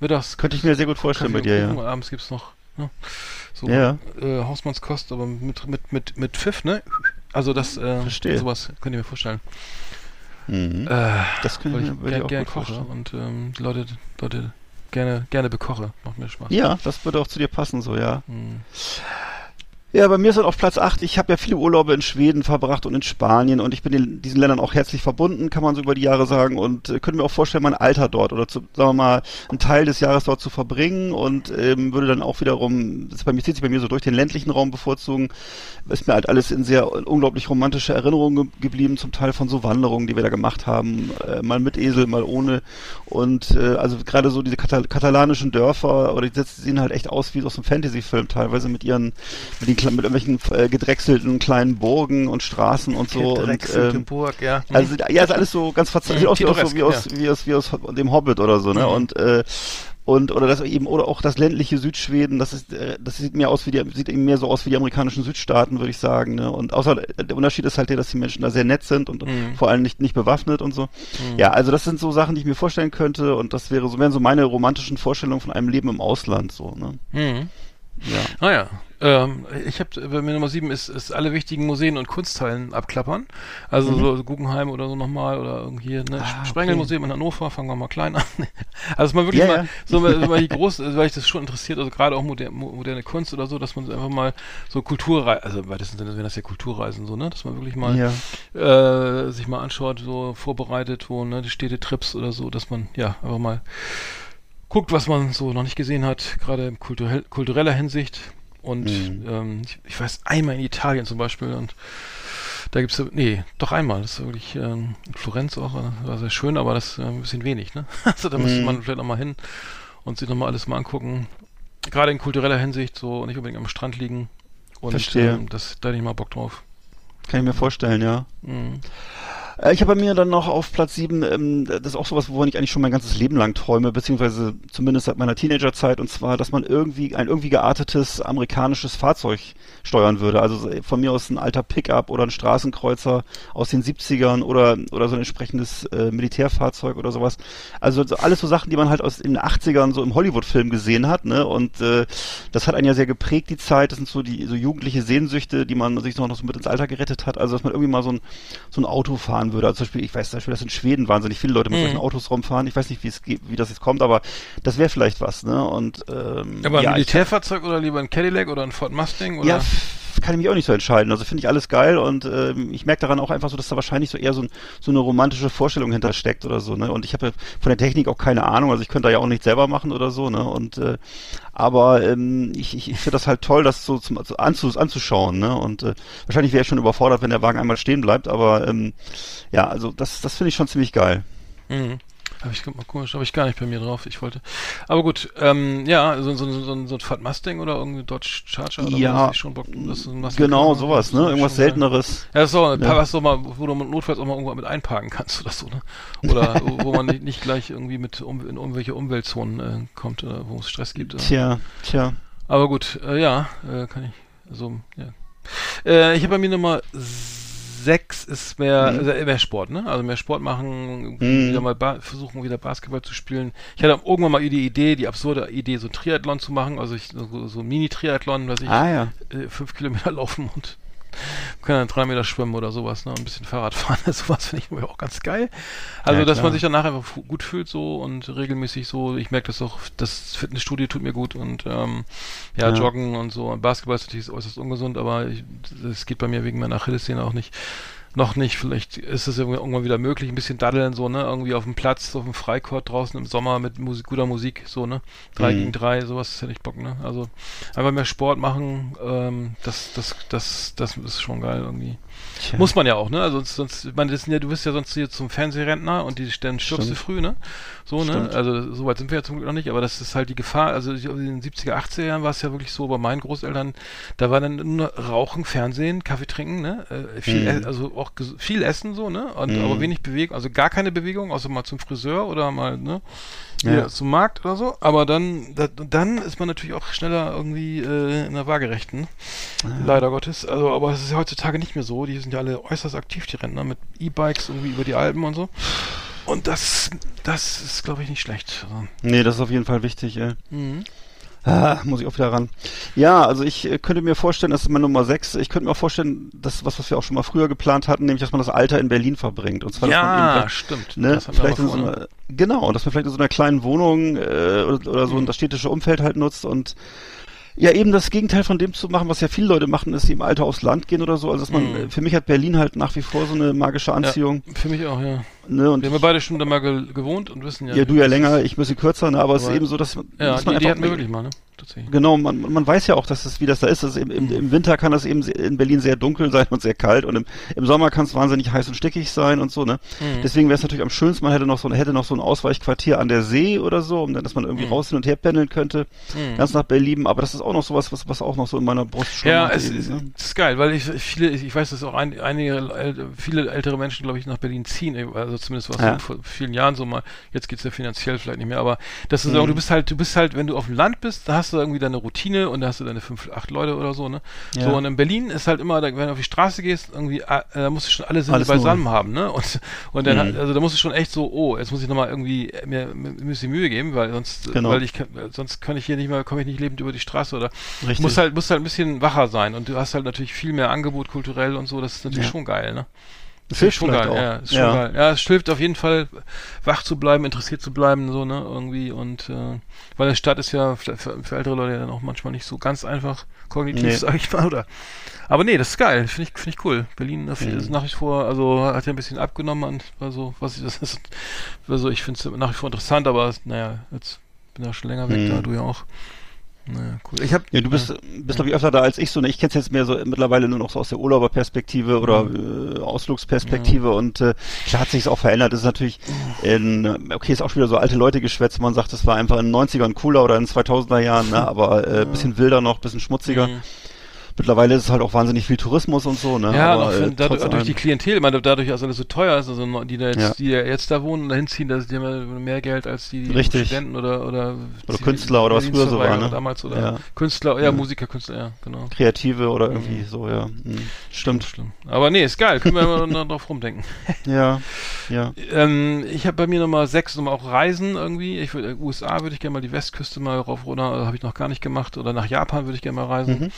mittags Könnte ich mir sehr gut vorstellen bei Kaffee dir, und ja. Kuchen, und abends gibt's noch ne? so Ja. äh, Hausmannskost, aber mit, mit, mit, mit Pfiff, ne? Also das, äh, Verstehe. sowas könnt ihr mir vorstellen. Mhm. Äh, Das könnte ich ich gern, auch gern koche vorstellen. und ähm, die Leute, Leute gerne, gerne bekoche. Macht mir Spaß. Ja, das würde auch zu dir passen, so, ja. Hm. Ja, bei mir ist halt auf Platz 8. Ich habe ja viele Urlaube in Schweden verbracht und in Spanien und ich bin den, diesen Ländern auch herzlich verbunden, kann man so über die Jahre sagen. Und äh, könnte mir auch vorstellen, mein Alter dort oder zu, sagen wir mal, einen Teil des Jahres dort zu verbringen und ähm, würde dann auch wiederum, das bei mir zieht sich bei mir so durch den ländlichen Raum bevorzugen, ist mir halt alles in sehr unglaublich romantische Erinnerungen ge geblieben, zum Teil von so Wanderungen, die wir da gemacht haben, äh, mal mit Esel, mal ohne. Und äh, also gerade so diese Katal katalanischen Dörfer oder die sehen halt echt aus wie aus einem Fantasy-Film teilweise mit ihren mit, den, mit irgendwelchen äh, gedrechselten kleinen Burgen und Straßen und so und Gedrechselte ähm, Burg, ja. also ja, ist alles so ganz verzeichnet, sieht aus wie aus, so, wie aus, wie aus, wie aus dem Hobbit oder so, ne? Mhm. Und äh, und oder das eben oder auch das ländliche Südschweden, das ist äh, das sieht mehr aus wie die sieht eben mehr so aus wie die amerikanischen Südstaaten, würde ich sagen, ne? Und außer der Unterschied ist halt der, dass die Menschen da sehr nett sind und Mhm. vor allem nicht nicht bewaffnet und so. Ja, also das sind so Sachen, die ich mir vorstellen könnte und das wäre so wären so meine romantischen Vorstellungen von einem Leben im Ausland so, ne? Mhm. Ja. Ah ja. Ähm, ich habe bei mir Nummer 7 ist, ist alle wichtigen Museen und Kunsthallen abklappern. Also so Guggenheim oder so nochmal oder irgendwie ne, Mhm. Ah, Sprengelmuseum in Hannover, fangen wir mal klein an. also dass man wirklich Ja, mal so weil weil ich groß, also weil ich das schon interessiert, also gerade auch moder mo- moderne Kunst oder so, dass man einfach mal so Kulturreisen, also im weitesten Sinne wären das ja Kulturreisen so, ne, dass man wirklich mal Ja. äh, sich mal anschaut, so vorbereitet, wo ne, die Städtetrips oder so, dass man ja einfach mal guckt, was man so noch nicht gesehen hat, gerade in kulturell, kultureller Hinsicht. Und Mhm. ähm, ich, ich weiß einmal in Italien zum Beispiel und da gibt's ja- nee, doch einmal. Das ist wirklich ähm, in Florenz auch, äh, war sehr schön, aber das ist äh, ein bisschen wenig, ne? Also da müsste Mhm. man vielleicht nochmal hin und sich nochmal alles mal angucken. Gerade in kultureller Hinsicht, so nicht unbedingt am Strand liegen. Und Verstehe. Ähm, das, da hätte ich mal Bock drauf. Kann ich mir vorstellen, ja. Mhm. Äh, Ich habe bei mir dann noch auf Platz 7, ähm, das ist auch sowas, wovon ich eigentlich schon mein ganzes Leben lang träume, beziehungsweise zumindest seit meiner Teenagerzeit, und zwar, dass man irgendwie ein irgendwie geartetes amerikanisches Fahrzeug steuern würde. Also so, von mir aus ein alter Pickup oder ein Straßenkreuzer aus den 70ern oder, oder so ein entsprechendes äh, Militärfahrzeug oder sowas. Also so alles so Sachen, die man halt aus den 80ern so im Hollywood-Film gesehen hat, ne? Und äh, das hat einen ja sehr geprägt, die Zeit. Das sind so die so jugendliche Sehnsüchte, die man sich noch so mit ins Alter gerettet hat. Also dass man irgendwie mal so ein, so ein Auto fahren würde. Also zum Beispiel, ich weiß zum Beispiel, dass in Schweden wahnsinnig viele Leute mit Mhm. solchen Autos rumfahren. Ich weiß nicht, wie es wie das jetzt kommt, aber das wäre vielleicht was, ne? Und ähm, Aber ein ja, ich- Militärfahrzeug oder lieber ein Cadillac oder ein Ford Mustang? Oder? ja, kann ich mich auch nicht so entscheiden. Also finde ich alles geil und ähm, ich merke daran auch einfach so, dass da wahrscheinlich so eher so, ein, so eine romantische Vorstellung hintersteckt oder so. Ne? Und ich habe ja von der Technik auch keine Ahnung. Also ich könnte da ja auch nicht selber machen oder so. Ne? Und äh, aber ähm, ich, ich, ich finde das halt toll, das so zum also anzu, anzuschauen. Ne? Und äh, wahrscheinlich wäre ich schon überfordert, wenn der Wagen einmal stehen bleibt. Aber ähm, ja, also das, das finde ich schon ziemlich geil. Mhm. Habe ich mal komisch, habe ich gar nicht bei mir drauf. Ich wollte. Aber gut, ähm, ja, so, so, so, so, so ein Ford Mustang oder irgendwie Dodge Charger oder Ja, was, ich schon Bock, das ist Genau, sowas, ne? Irgendwas. Selteneres. Ja, das ist so ein Ja. paar, was so mal, wo du notfalls auch mal irgendwo mit einparken kannst oder so, ne? Oder wo, man nicht, nicht gleich irgendwie mit um, in irgendwelche Umweltzonen äh, kommt, oder wo es Stress gibt. Oder. Tja, tja. Aber gut, äh, ja, äh, kann ich. Also, ja. Äh, ich habe bei mir Nummer sechs ist mehr, Mhm. also mehr Sport, ne? Also mehr Sport machen, Mhm. wieder mal ba versuchen, wieder Basketball zu spielen. Ich hatte irgendwann mal die Idee, die absurde Idee, so ein Triathlon zu machen, also ich, so, so ein Mini-Triathlon, was ich Ah ja. äh, fünf Kilometer laufen und kann dann drei Meter schwimmen oder sowas, ne? Ein bisschen Fahrrad fahren, sowas finde ich auch ganz geil. Also, Ja, dass man sich danach einfach gut fühlt so und regelmäßig so. Ich merke das auch, das Fitnessstudio tut mir gut und ähm, ja, Ja. Joggen und so. Und Basketball ist natürlich äußerst ungesund, aber ich- das geht bei mir wegen meiner Achillessehne auch nicht. Noch nicht, vielleicht ist es irgendwann wieder möglich, ein bisschen daddeln, so, ne, irgendwie auf dem Platz, auf dem Freicourt draußen im Sommer mit Musik, guter Musik, so, ne, drei Mhm. gegen drei, sowas ist ja nicht Bock, ne, also einfach mehr Sport machen, ähm, das, das, das, das ist schon geil irgendwie. Tja. Muss man ja auch, ne, also sonst, sonst, ich meine, das sind ja, du bist ja sonst hier zum Fernsehrentner und die, dann stirbst du früh, ne, so, ne, Stimmt. also so weit sind wir ja zum Glück noch nicht, aber das ist halt die Gefahr, also in den 70er, 80er Jahren war es ja wirklich so, bei meinen Großeltern, da war dann nur Rauchen, Fernsehen, Kaffee trinken, ne, äh, viel, Mhm. e- also auch viel Essen so, ne, und Mhm. aber wenig Bewegung, also gar keine Bewegung, außer mal zum Friseur oder mal, ne, Ja. zum Markt oder so, aber dann, da, dann ist man natürlich auch schneller irgendwie äh, in der Waagerechten, leider Gottes, also, aber es ist ja heutzutage nicht mehr so, die sind ja alle äußerst aktiv, die Rentner, mit E-Bikes irgendwie über die Alpen und so. Und das, das ist, glaube ich, nicht schlecht. Also, Nee, das ist auf jeden Fall wichtig, ey. mhm. Ah, muss ich auch wieder ran. Ja, also ich äh, könnte mir vorstellen, das ist meine Nummer 6, ich könnte mir auch vorstellen, das was, was wir auch schon mal früher geplant hatten, nämlich, dass man das Alter in Berlin verbringt. Und zwar, dass man eben Ja, stimmt. ne, vielleicht in so ne? einer, genau, dass man vielleicht in so einer kleinen Wohnung äh, oder, oder so Mhm. das städtische Umfeld halt nutzt und ja eben das Gegenteil von dem zu machen, was ja viele Leute machen, ist, die im Alter aufs Land gehen oder so. Also dass man, Mhm. für mich hat Berlin halt nach wie vor so eine magische Anziehung. Für mich auch, ja. Ne, und Wir haben ja beide schon da mal ge gewohnt und wissen ja. ja, du ja das länger, ich ein bisschen kürzer, ne, aber es ist eben so, dass, man- Ja, dass die, man die einfach wir wirklich mal, ne? Tatsächlich. Genau, man, man weiß ja auch, dass es, wie das da ist. Also im, im, im Winter kann das eben in Berlin sehr dunkel sein und sehr kalt und im, im Sommer kann es wahnsinnig heiß und stickig sein und so, ne? Mhm. Deswegen wäre es natürlich am schönsten, man hätte noch so hätte noch so ein Ausweichquartier an der See oder so, um dann, dass man irgendwie Mhm. raus hin und her pendeln könnte, Mhm. ganz nach Berlin. Aber das ist auch noch sowas, was, was auch noch so in meiner Brust Ja, schlummert es eben, ist, ne? ist geil, weil ich viele, ich weiß, dass auch ein, einige, viele ältere Menschen, glaube ich, nach Berlin ziehen, also zumindest war es Ja. vor vielen Jahren so mal, jetzt geht's ja finanziell vielleicht nicht mehr, aber das ist Mhm. du bist halt, du bist halt, wenn du auf dem Land bist, da hast du irgendwie deine Routine und da hast du deine fünf, acht Leute oder so, ne? Ja. So, und in Berlin ist halt immer, da- wenn du auf die Straße gehst, irgendwie, äh, da musst du schon alle Sinne Alles beisammen haben, ne? Und, und dann, Mhm. also da musst du schon echt so, oh, jetzt muss ich nochmal irgendwie mir, mir, mir bisschen Mühe geben, weil sonst, Genau. weil ich sonst kann ich hier nicht mehr, komme ich nicht lebend über die Straße oder Richtig. muss halt, muss halt ein bisschen wacher sein und du hast halt natürlich viel mehr Angebot kulturell und so, das ist natürlich Ja. schon geil, ne? Das hilft schon geil, ja, ist schon Ja. geil. Ja, es hilft auf jeden Fall, wach zu bleiben, interessiert zu bleiben, so, ne, irgendwie und, äh, weil eine Stadt ist ja für, für für ältere Leute ja dann auch manchmal nicht so ganz einfach kognitiv, Nee. sag ich mal, oder? Aber nee, das ist geil, finde ich, finde ich cool. Berlin das Mhm. ist nach wie vor, also hat ja ein bisschen abgenommen an, also, was ich, das ist, also ich finde es nach wie vor interessant, aber naja, jetzt bin ja schon länger weg Mhm. da, du ja auch. Naja, cool. Ich habe Ja, du bist, bist glaube ich öfter da als ich so. Ne? Ich kenne es jetzt mehr so mittlerweile nur noch so aus der Urlauberperspektive oder äh, Ausflugsperspektive und äh, klar hat sich auch verändert. Das ist natürlich, in, okay, ist auch schon wieder so alte Leute geschwätzt. Man sagt, das war einfach in den 90ern cooler oder in den 2000er Jahren, ne? aber äh, bisschen wilder noch, bisschen schmutziger. Mhm. Mittlerweile ist es halt auch wahnsinnig viel Tourismus und so. Ne? Ja, aber, äh, dadurch, durch die Klientel, ich meine, dadurch, dass alles so teuer ist, also die da jetzt, Ja. die ja jetzt da wohnen und da hinziehen, dass die haben ja mehr Geld als die, die. Studenten oder oder, Oder Künstler oder was früher so war, ne? damals oder Ja. Künstler, ja. Musiker, Künstler, ja, genau. Kreative oder irgendwie so, ja. Hm. Stimmt. Schlimm. Aber nee, ist geil, können wir immer drauf rumdenken. Ja, ja. Ähm, ich habe bei mir Nummer 6 Nummer auch Reisen irgendwie. Ich würde USA würde ich gerne mal die Westküste mal rauf runter, habe ich noch gar nicht gemacht oder nach Japan würde ich gerne mal reisen. Mhm.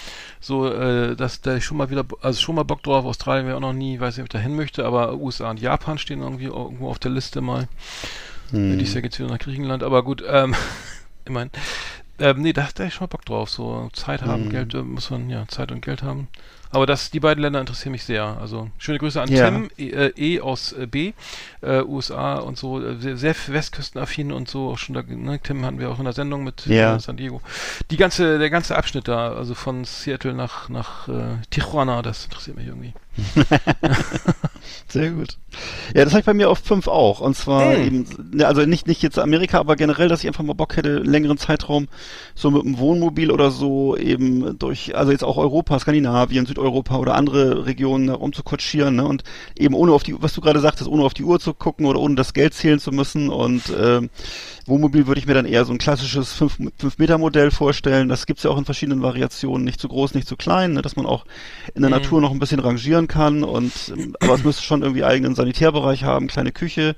So, äh, dass da ich schon mal wieder, also schon mal Bock drauf. Australien wäre auch noch nie, weiß nicht, ob ich da hin möchte, aber USA und Japan stehen irgendwie irgendwo auf der Liste mal. Hm. Dieses Jahr geht's wieder nach Griechenland, aber gut, ähm, ich meine, ähm, nee, da, da hab ich schon mal Bock drauf. So Zeit haben, Mhm. Geld, äh, muss man, ja, Zeit und Geld haben. Aber das, die beiden Länder interessieren mich sehr. Also schöne Grüße an Ja. Tim, e, äh, e aus äh, B, äh, USA und so, äh, sehr, sehr westküstenaffin und so. Auch schon da, ne, Tim hatten wir auch in der Sendung mit Ja. äh, San Diego. Die ganze, der ganze Abschnitt da, also von Seattle nach, nach äh, Tijuana, das interessiert mich irgendwie. Sehr gut. Ja, das habe ich bei mir auf fünf auch. Und zwar Hm. eben, ne, also nicht, nicht jetzt Amerika, aber generell, dass ich einfach mal Bock hätte, einen längeren Zeitraum so mit einem Wohnmobil oder so eben durch, also jetzt auch Europa, Skandinavien, Südeuropa oder andere Regionen rumzukutschieren, ne? Und eben ohne auf die, was du gerade sagtest, ohne auf die Uhr zu gucken oder ohne das Geld zählen zu müssen. Und ähm, Wohnmobil würde ich mir dann eher so ein klassisches 5-Meter-Modell vorstellen. Das gibt's ja auch in verschiedenen Variationen, nicht zu groß, nicht zu klein, ne? dass man auch in der Mhm. Natur noch ein bisschen rangieren kann. Und ähm, aber es müsste schon irgendwie eigenen Sanitärbereich haben, kleine Küche,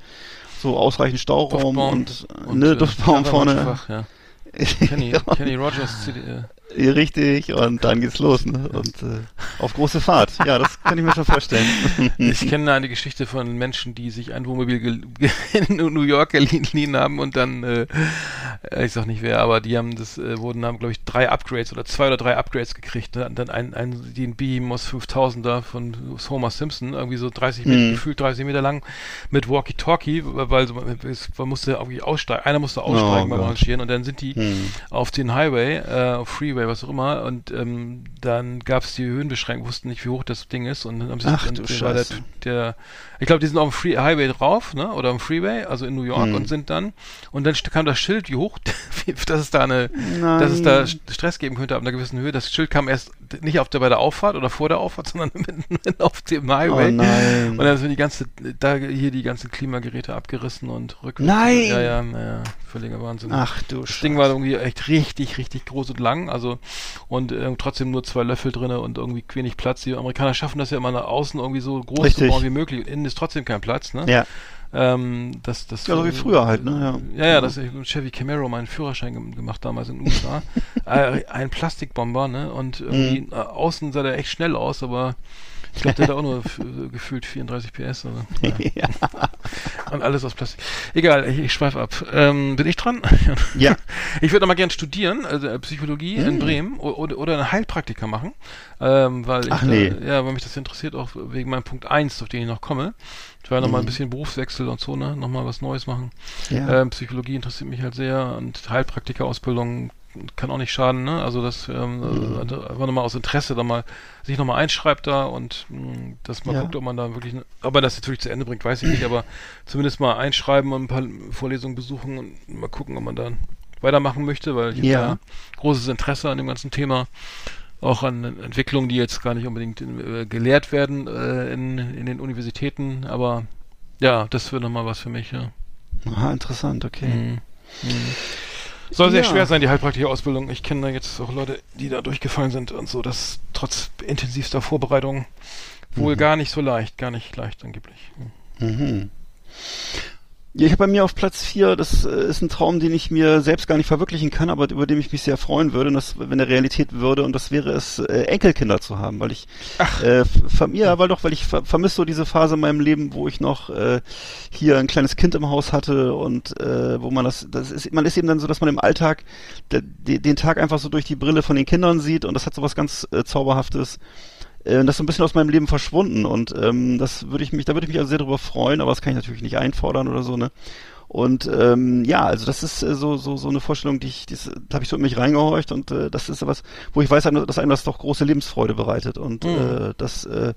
so ausreichend Stauraum Duftbaum und, äh, ne, äh, Duftbaum vorne. Ja. Kenny. Kenny Rogers CD, äh, Richtig, und dann geht's los, ne? Und äh, auf große Fahrt. Ja, das kann ich mir schon vorstellen. Ich kenne eine Geschichte von Menschen, die sich ein Wohnmobil in New York geliehen haben und dann, äh, äh, ich sag nicht wer, aber die haben das, äh, wurden, haben glaube ich drei Upgrades oder zwei oder drei Upgrades gekriegt. Ne? Und dann ein, ein den Behemoth 5000er von Homer Simpson, irgendwie so 30 Meter, Mhm. gefühlt 30 Meter lang mit Walkie-Talkie, weil so, man musste irgendwie aussteigen, einer musste aussteigen beim Gott. Rangieren und dann sind die Hm. auf den Highway, äh, auf Freeway, was auch immer, und ähm, dann gab es die Höhenbeschränkung, wussten nicht, wie hoch das Ding ist, und dann haben sie Ach, dann du war der, Scheiße. der, ich glaube, die sind auf dem Free Highway drauf, ne, oder am Freeway, also in New York, Hm. und sind dann, und dann kam das Schild, wie hoch, dass es da eine, Nein. dass es da St- Stress geben könnte ab einer gewissen Höhe. Das Schild kam erst nicht auf der bei der Auffahrt oder vor der Auffahrt, sondern mitten mitten auf dem Highway. Oh nein. Und dann sind die ganze, da hier die ganzen Klimageräte abgerissen und rückwärts. Nein! Ja, ja, ja, völliger Wahnsinn. Ach du Das Ding war irgendwie echt richtig, richtig groß und lang, also und äh, trotzdem nur zwei Löffel drinne und irgendwie wenig Platz. Die Amerikaner schaffen das ja immer nach außen irgendwie so groß Richtig. zu bauen wie möglich. Und innen ist trotzdem kein Platz, ne? Ja. Ähm, das, das, Ja, so wie früher halt, ne? Ja, ja, das ich mit Chevy Camaro meinen Führerschein gem- gemacht damals in den USA. äh, ein Plastikbomber, ne? Und irgendwie Mhm. äh, außen sah der echt schnell aus, aber ich glaube, der hat auch nur gefühlt 34 PS. Also, ja. und alles aus Plastik. Egal, ich, ich schweife ab. Ähm, bin ich dran? Ja. Ich würde mal gern studieren, also äh, Psychologie in Bremen oder, oder einen Heilpraktiker machen, ähm, weil ich Ach, da, nee. ja, weil mich das interessiert, auch wegen meinem Punkt 1, auf den ich noch komme. Ich werde noch mal ein bisschen Berufswechsel und so, ne, noch mal was Neues machen. Ja. Ähm, Psychologie interessiert mich halt sehr und Heilpraktika-Ausbildung kann auch nicht schaden, ne? Also das ähm, Mhm. also einfach nochmal aus Interesse da mal sich nochmal einschreibt da und mh, dass man Ja. guckt, ob man da wirklich, ne- ob man das natürlich zu Ende bringt, weiß ich nicht, aber zumindest mal einschreiben und ein paar Vorlesungen besuchen und mal gucken, ob man da weitermachen möchte, weil ich Ja. habe großes Interesse an dem ganzen Thema. Auch an Entwicklungen, die jetzt gar nicht unbedingt äh, gelehrt werden äh, in, in den Universitäten, aber ja, das wäre nochmal was für mich, ja. Aha, interessant, okay. Mhm. Mhm. Soll sehr Ja. schwer sein, die Heilpraktiker-Ausbildung. Ich kenne da jetzt auch Leute, die da durchgefallen sind und so, das trotz intensivster Vorbereitung wohl Mhm. gar nicht so leicht, gar nicht leicht angeblich. Mhm. Ja, ich habe bei mir auf Platz 4, das äh, ist ein Traum, den ich mir selbst gar nicht verwirklichen kann, aber über den ich mich sehr freuen würde, und das, wenn er Realität würde, und das wäre es, äh, Enkelkinder zu haben, weil ich, äh, ver ja, weil doch, weil ich ver vermisse so diese Phase in meinem Leben, wo ich noch äh, hier ein kleines Kind im Haus hatte und äh, wo man das, das ist, man ist eben dann so, dass man im Alltag de, de, den Tag einfach so durch die Brille von den Kindern sieht und das hat so was ganz äh, Zauberhaftes. Äh, Das ist so ein bisschen aus meinem Leben verschwunden und ähm, das würde ich mich, da würde ich mich also sehr drüber freuen, aber das kann ich natürlich nicht einfordern oder so, ne? Und ähm, ja, also das ist äh, so so so eine Vorstellung, die ich, das, da habe ich so in mich reingehorcht und äh, das ist was, wo ich weiß, dass einem das doch große Lebensfreude bereitet und Mhm. äh, das, äh,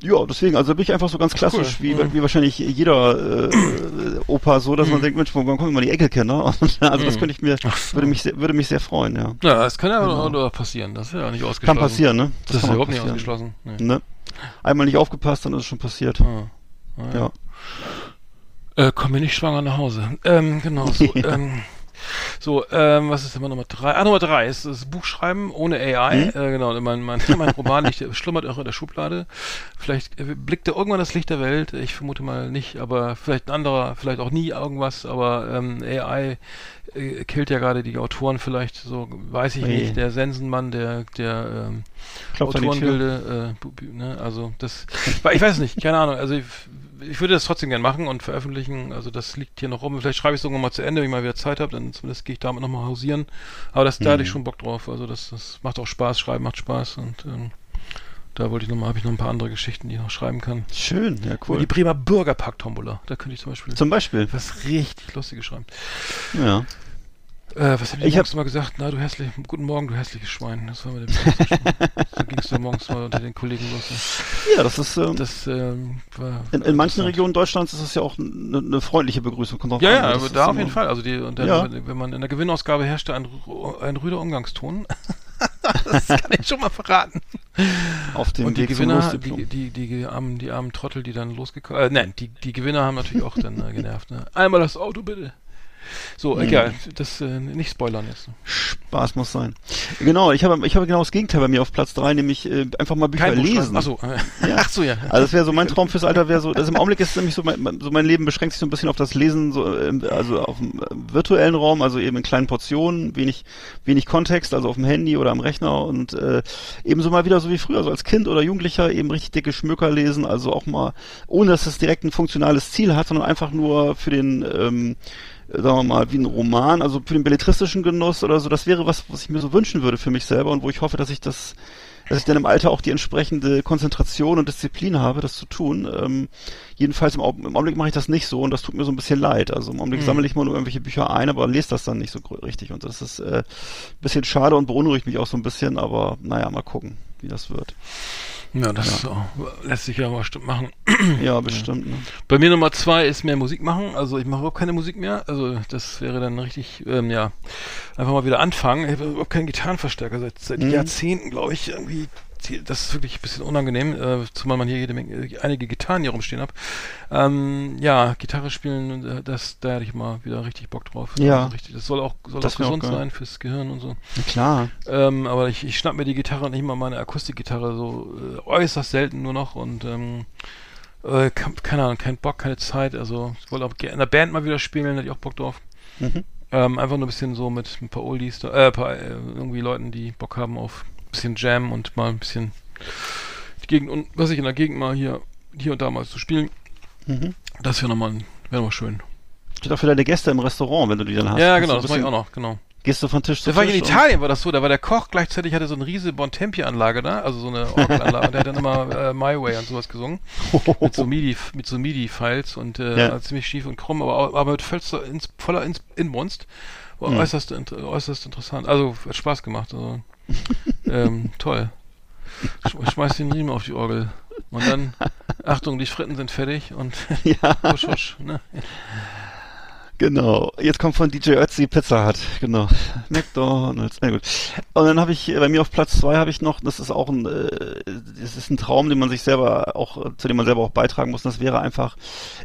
ja, deswegen, also bin ich einfach so ganz klassisch, wie, Mhm. wie wahrscheinlich jeder äh, Opa so, dass man Mhm. denkt, Mensch, wann kommen mal die Enkelkinder? Und, also das Mhm. könnte ich mir, würde mich sehr, würde mich sehr freuen, ja. Ja, das kann ja Genau. auch nur passieren. Das ist ja nicht ausgeschlossen. Kann passieren, ne? Das, ist kann mal überhaupt nicht ausgeschlossen. Nee. Ne? Einmal nicht aufgepasst, dann ist es schon passiert. Ah. Ah, Ja. Äh, komm mir nicht schwanger nach Hause. Ähm, genau. So, ähm, so ähm, was ist immer Nummer drei? Ah, Nummer drei ist das Buchschreiben ohne AI. Hm? Äh, genau, mein, mein, mein Roman liegt, schlummert auch in der Schublade. Vielleicht äh, blickt er irgendwann das Licht der Welt. Ich vermute mal nicht, aber vielleicht ein anderer, vielleicht auch nie irgendwas. Aber ähm, AI äh, killt ja gerade die Autoren vielleicht. So weiß ich Oje. nicht. Der Sensenmann, der der ähm. Autorenbilde, äh, ne, also das, ich weiß nicht, keine Ahnung, also ich, ich würde das trotzdem gern machen und veröffentlichen, also das liegt hier noch rum, vielleicht schreibe ich es irgendwann mal zu Ende, wenn ich mal wieder Zeit habe, dann zumindest gehe ich damit nochmal hausieren, aber das, da hatte ich Mhm. schon Bock drauf, also das, das macht auch Spaß, schreiben macht Spaß und ähm, da wollte ich nochmal, habe ich noch ein paar andere Geschichten, die ich noch schreiben kann. Schön, ja, Cool. cool. Die Bremer Bürgerpark-Tombola, da könnte ich zum Beispiel Zum Beispiel. was richtig Lustiges schreiben. Ja. Äh, was habe ich, Ich morgens mal gesagt? Na, du hässlich, guten Morgen, du hässliches Schwein. Das war mit dem So ging es da morgens mal unter den Kollegen los. Ja, das ist, ähm, Das ähm, war. in, in manchen. Regionen Deutschlands ist es ja auch eine, eine freundliche Begrüßung. Kommt Ja, an, ja, das aber da auf jeden Fall. Also die, dann, Ja. wenn man in der Gewinnausgabe herrschte ein, ein rüder Umgangston. das kann ich schon mal verraten. Auf dem und die Weg Gewinner, zum die, die, die, die, armen, die armen Trottel, die dann losgekommen äh, nein, die, die Gewinner haben natürlich auch dann äh, genervt. Ne? Einmal das Auto bitte. So, egal, das äh, nicht spoilern jetzt. Spaß muss sein. Genau, ich habe ich habe genau das Gegenteil bei mir auf Platz drei, nämlich äh, einfach mal Bücher Kein lesen. Ach so, äh, Ja. ach so, ja. Also das wäre so mein Traum fürs Alter wäre so, das im Augenblick ist nämlich so mein, so mein Leben beschränkt sich so ein bisschen auf das Lesen, so, ähm, also auf dem äh, virtuellen Raum, also eben in kleinen Portionen, wenig, wenig Kontext, also auf dem Handy oder am Rechner und äh, eben so mal wieder so wie früher, so als Kind oder Jugendlicher eben richtig dicke Schmöker lesen, also auch mal, ohne dass es direkt ein funktionales Ziel hat, sondern einfach nur für den ähm, sagen wir mal, wie ein Roman, also für den belletristischen Genuss oder so, das wäre was, was ich mir so wünschen würde für mich selber und wo ich hoffe, dass ich das, dass ich dann im Alter auch die entsprechende Konzentration und Disziplin habe, das zu tun. Ähm, jedenfalls im, im Augenblick mache ich das nicht so und das tut mir so ein bisschen leid. Also im Augenblick Mhm. sammle ich mal nur irgendwelche Bücher ein, aber lese das dann nicht so richtig und das ist äh, ein bisschen schade und beunruhigt mich auch so ein bisschen, aber naja, mal gucken, wie das wird. Ja, das auch, lässt sich ja mal bestimmt machen. Ja, bestimmt. Ne? Bei mir Nummer zwei ist mehr Musik machen. Also ich mache überhaupt keine Musik mehr. Also das wäre dann richtig, ähm, ja, einfach mal wieder anfangen. Ich habe überhaupt keinen Gitarrenverstärker seit, seit Mhm. Jahrzehnten, glaube ich, irgendwie. Das ist wirklich ein bisschen unangenehm, äh, zumal man hier jede Menge, einige Gitarren hier rumstehen hat. Ähm, ja, Gitarre spielen, äh, das, da hätte ich mal wieder richtig Bock drauf. Ja. Also richtig, das soll auch, soll Das auch auch gesund geil. sein fürs Gehirn und so. Na klar. Ähm, aber ich, ich schnapp mir die Gitarre und nicht mal meine Akustikgitarre so äh, äußerst selten nur noch und ähm, äh, ke- keine Ahnung, kein Bock, keine Zeit. Also ich wollte auch gerne in der Band mal wieder spielen, hätte ich auch Bock drauf. Mhm. Ähm, einfach nur ein bisschen so mit ein paar Oldies, äh, paar äh, irgendwie Leuten, die Bock haben auf bisschen Jam und mal ein bisschen die Gegend und was ich in der Gegend mal hier hier und da mal zu spielen. Mhm. Das wäre nochmal wäre noch schön. Steht auch für deine Gäste im Restaurant, wenn du die dann hast. ja, genau, das mache ich auch noch, genau. Gehst du von Tisch zu Da war ich Tisch? in Italien, war das so, da war der Koch gleichzeitig hatte so eine riesige Bontempi-Anlage da, also so eine Orgelanlage, und der hat dann immer äh, My Way und sowas gesungen. mit so MIDI, mit so MIDI-Files und äh, Ja. war ziemlich schief und krumm, aber, aber mit vollster, voller ins, Inbrunst. War Hm. äußerst, äußerst interessant. Also hat Spaß gemacht. Also, ähm, toll. Sch schmeiß den Riemen auf die Orgel. Und dann, Achtung, die Fritten sind fertig und Ja, husch, husch. Ne? Genau. Jetzt kommt von DJ Ötzi Pizza Hut. Genau. McDonalds. Na gut. Und dann habe ich, äh, bei mir auf Platz zwei habe ich noch, das ist auch ein, äh, das ist ein Traum, den man sich selber auch, zu dem man selber auch beitragen muss. Und das wäre einfach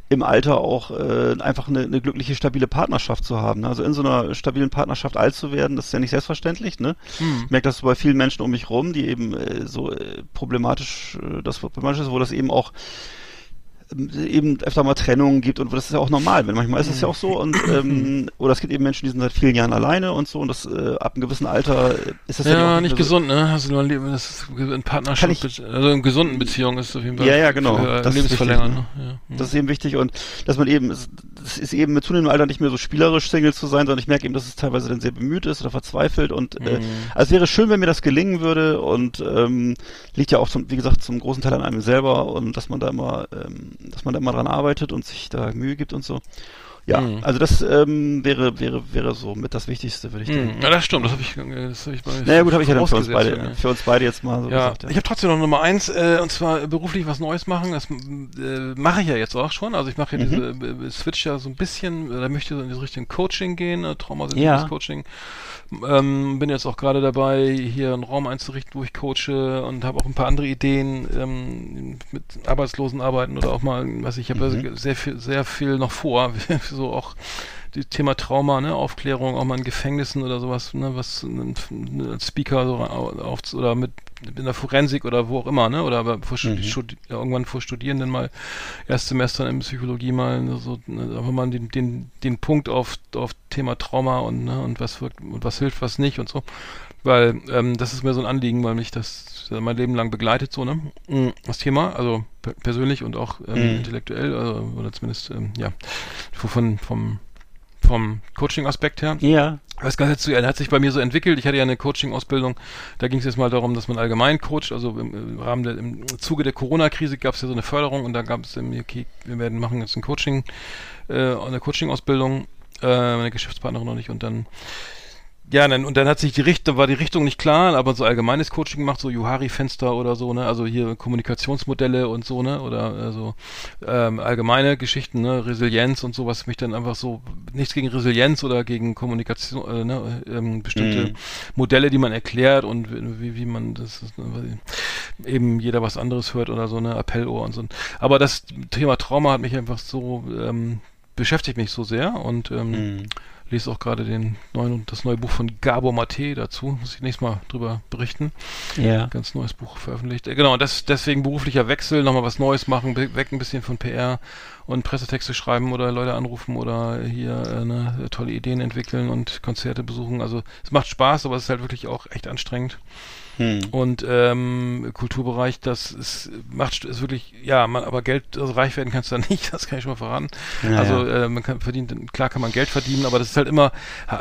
im Alter auch äh, einfach eine, eine glückliche, stabile Partnerschaft zu haben. Also in so einer stabilen Partnerschaft alt zu werden, das ist ja nicht selbstverständlich. Ne? Hm. Ich merke das bei vielen Menschen um mich rum, die eben äh, so äh, problematisch, äh, das problematisch ist, wo das eben auch eben öfter mal Trennungen gibt und das ist ja auch normal, wenn manchmal ist es ja auch so und ähm, oder es gibt eben Menschen, die sind seit vielen Jahren alleine und so und das äh, ab einem gewissen Alter äh, ist das ja, Ja, auch nicht gesund, ne? Also nur ein Leben, das ist in Partnerschaft, ich- also in gesunden Beziehungen ist es auf jeden Fall Ja, ja, genau. für, Das ist Lebensverlängern, wichtig, ne? Ja. Das ist eben wichtig und dass man eben, es ist eben mit zunehmendem Alter nicht mehr so spielerisch Single zu sein, sondern ich merke eben, dass es teilweise dann sehr bemüht ist oder verzweifelt und äh, Mhm. also es wäre schön, wenn mir das gelingen würde und ähm, liegt ja auch zum, wie gesagt, zum großen Teil an einem selber und dass man da immer, ähm, dass man da immer dran arbeitet und sich da Mühe gibt und so. Ja, Mhm. also das ähm, wäre, wäre, wäre so mit das Wichtigste, würde ich denken. Hm. Ja, das stimmt, das habe ich, äh, das hab ich bei Naja gut, habe ich ja dann für uns beide, ja. für uns beide jetzt mal so Ja, gesagt. ich habe trotzdem noch Nummer eins, äh, und zwar beruflich was Neues machen. Das äh, mache ich ja jetzt auch schon. Also ich mache ja Mhm. diese äh, Switch ja so ein bisschen, da möchte ich so in diese Richtung Coaching gehen, äh, traumasensitives Ja. Coaching. Ähm, bin jetzt auch gerade dabei, hier einen Raum einzurichten, wo ich coache und habe auch ein paar andere Ideen ähm, mit Arbeitslosen arbeiten oder auch mal, was ich habe Mhm. sehr viel, sehr viel noch vor, so auch die Thema Trauma, ne, Aufklärung, auch mal in Gefängnissen oder sowas, ne, was ein, als Speaker so auf, oder mit in der Forensik oder wo auch immer, ne, oder aber vor Mhm. Irgendwann vor Studierenden mal Erstsemestern in Psychologie mal ne, so, ne, einfach mal den, den, den Punkt auf, auf Thema Trauma und, ne, und was wirkt und was hilft, was nicht und so. Weil ähm, das ist mir so ein Anliegen, weil mich das äh, mein Leben lang begleitet, so, ne? Mm, Das Thema, also per persönlich und auch ähm, Mhm. intellektuell, also, oder zumindest, ähm, ja, von, vom, vom Coaching-Aspekt her. Ja. Das Ganze zu, hat sich bei mir so entwickelt. Ich hatte ja eine Coaching-Ausbildung. Da ging es jetzt mal darum, dass man allgemein coacht. Also im, im Rahmen der, im Zuge der Corona-Krise gab es ja so eine Förderung und da gab es, okay, wir werden machen jetzt ein Coaching, äh, eine Coaching-Ausbildung, äh, meine Geschäftspartnerin noch nicht und dann ja, dann, und dann hat sich die Richtung, war die Richtung nicht klar, aber so allgemeines Coaching gemacht, so Juhari-Fenster oder so, ne, also hier Kommunikationsmodelle und so, ne, oder also ähm, allgemeine Geschichten, ne, Resilienz und so, was mich dann einfach so, nichts gegen Resilienz oder gegen Kommunikation, äh, ne, ähm, bestimmte Mhm. Modelle, die man erklärt und wie, wie man das ist, ne, eben jeder was anderes hört oder so, ne, Appellohr und so. Aber das Thema Trauma hat mich einfach so ähm, beschäftigt mich so sehr und ähm, Mhm. Lese auch gerade den neuen, das neue Buch von Gabor Mate dazu. Muss ich nächstes Mal drüber berichten. Ja. Ganz neues Buch veröffentlicht. Äh, Genau, das, deswegen beruflicher Wechsel, nochmal was Neues machen, weg ein bisschen von PR und Pressetexte schreiben oder Leute anrufen oder hier äh, ne, tolle Ideen entwickeln und Konzerte besuchen. Also es macht Spaß, aber es ist halt wirklich auch echt anstrengend. Hm. Und ähm, Kulturbereich, das ist, macht ist wirklich, ja, man, aber Geld, also reich werden kannst du da nicht, das kann ich schon mal verraten. Ja, also ja. Äh, man kann verdient, klar kann man Geld verdienen, aber das ist halt immer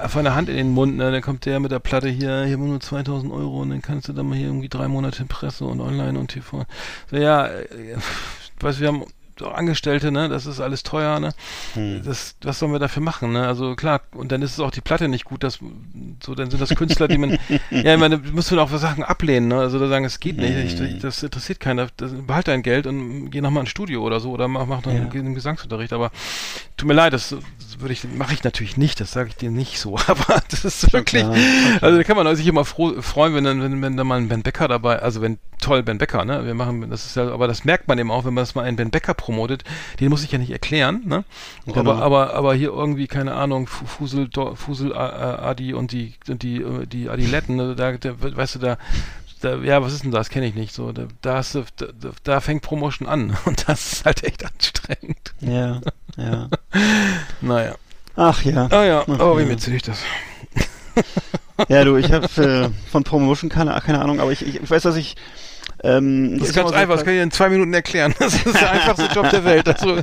von der Hand in den Mund, ne? Dann kommt der mit der Platte hier, hier haben wir nur 2000 Euro und dann kannst du dann mal hier irgendwie drei Monate Presse und online und TV. So, ja, äh, weißt du, wir haben Angestellte, ne, das ist alles teuer, ne, Hm. das, was sollen wir dafür machen, ne, also klar, und dann ist es auch die Platte nicht gut, das, so, dann sind das Künstler, die man, ja, ich meine, musst du auch Sachen ablehnen, ne, also da sagen, es geht nicht, ich, ich, das interessiert keiner, das, behalt dein Geld und geh nochmal ins Studio oder so, oder mach, mach dann Ja. geh in den Gesangsunterricht, aber tut mir leid, das, das würde ich, mache ich natürlich nicht, das sage ich dir nicht so, aber das ist wirklich, klar. also da kann man sich immer froh, freuen, wenn dann, wenn, wenn da mal ein Ben Becker dabei, also wenn, toll, Ben Becker, ne, wir machen, das ist ja, aber das merkt man eben auch, wenn man das mal einen Ben Becker promotet, den muss ich ja nicht erklären, ne, Genau. aber, aber, aber hier irgendwie, keine Ahnung, Fu- Fusel, Fusel, Adi und die, und die, äh, die Adiletten, ne, da, da, weißt du, da, da, ja, was ist denn das? Kenne ich nicht. So, da, da, du, da, da- fängt Promotion an und das ist halt echt anstrengend. Ja, ja. Naja. Ach ja. Ah ja, Ach, aber ja. erzähle ich das? Ja, du, ich habe äh, von Promotion keine, keine Ahnung, aber ich, ich, ich weiß, dass ich. Ähm, Das ist ich ganz so einfach, das kann ich dir in zwei Minuten erklären. Das ist der einfachste Job der Welt. Also,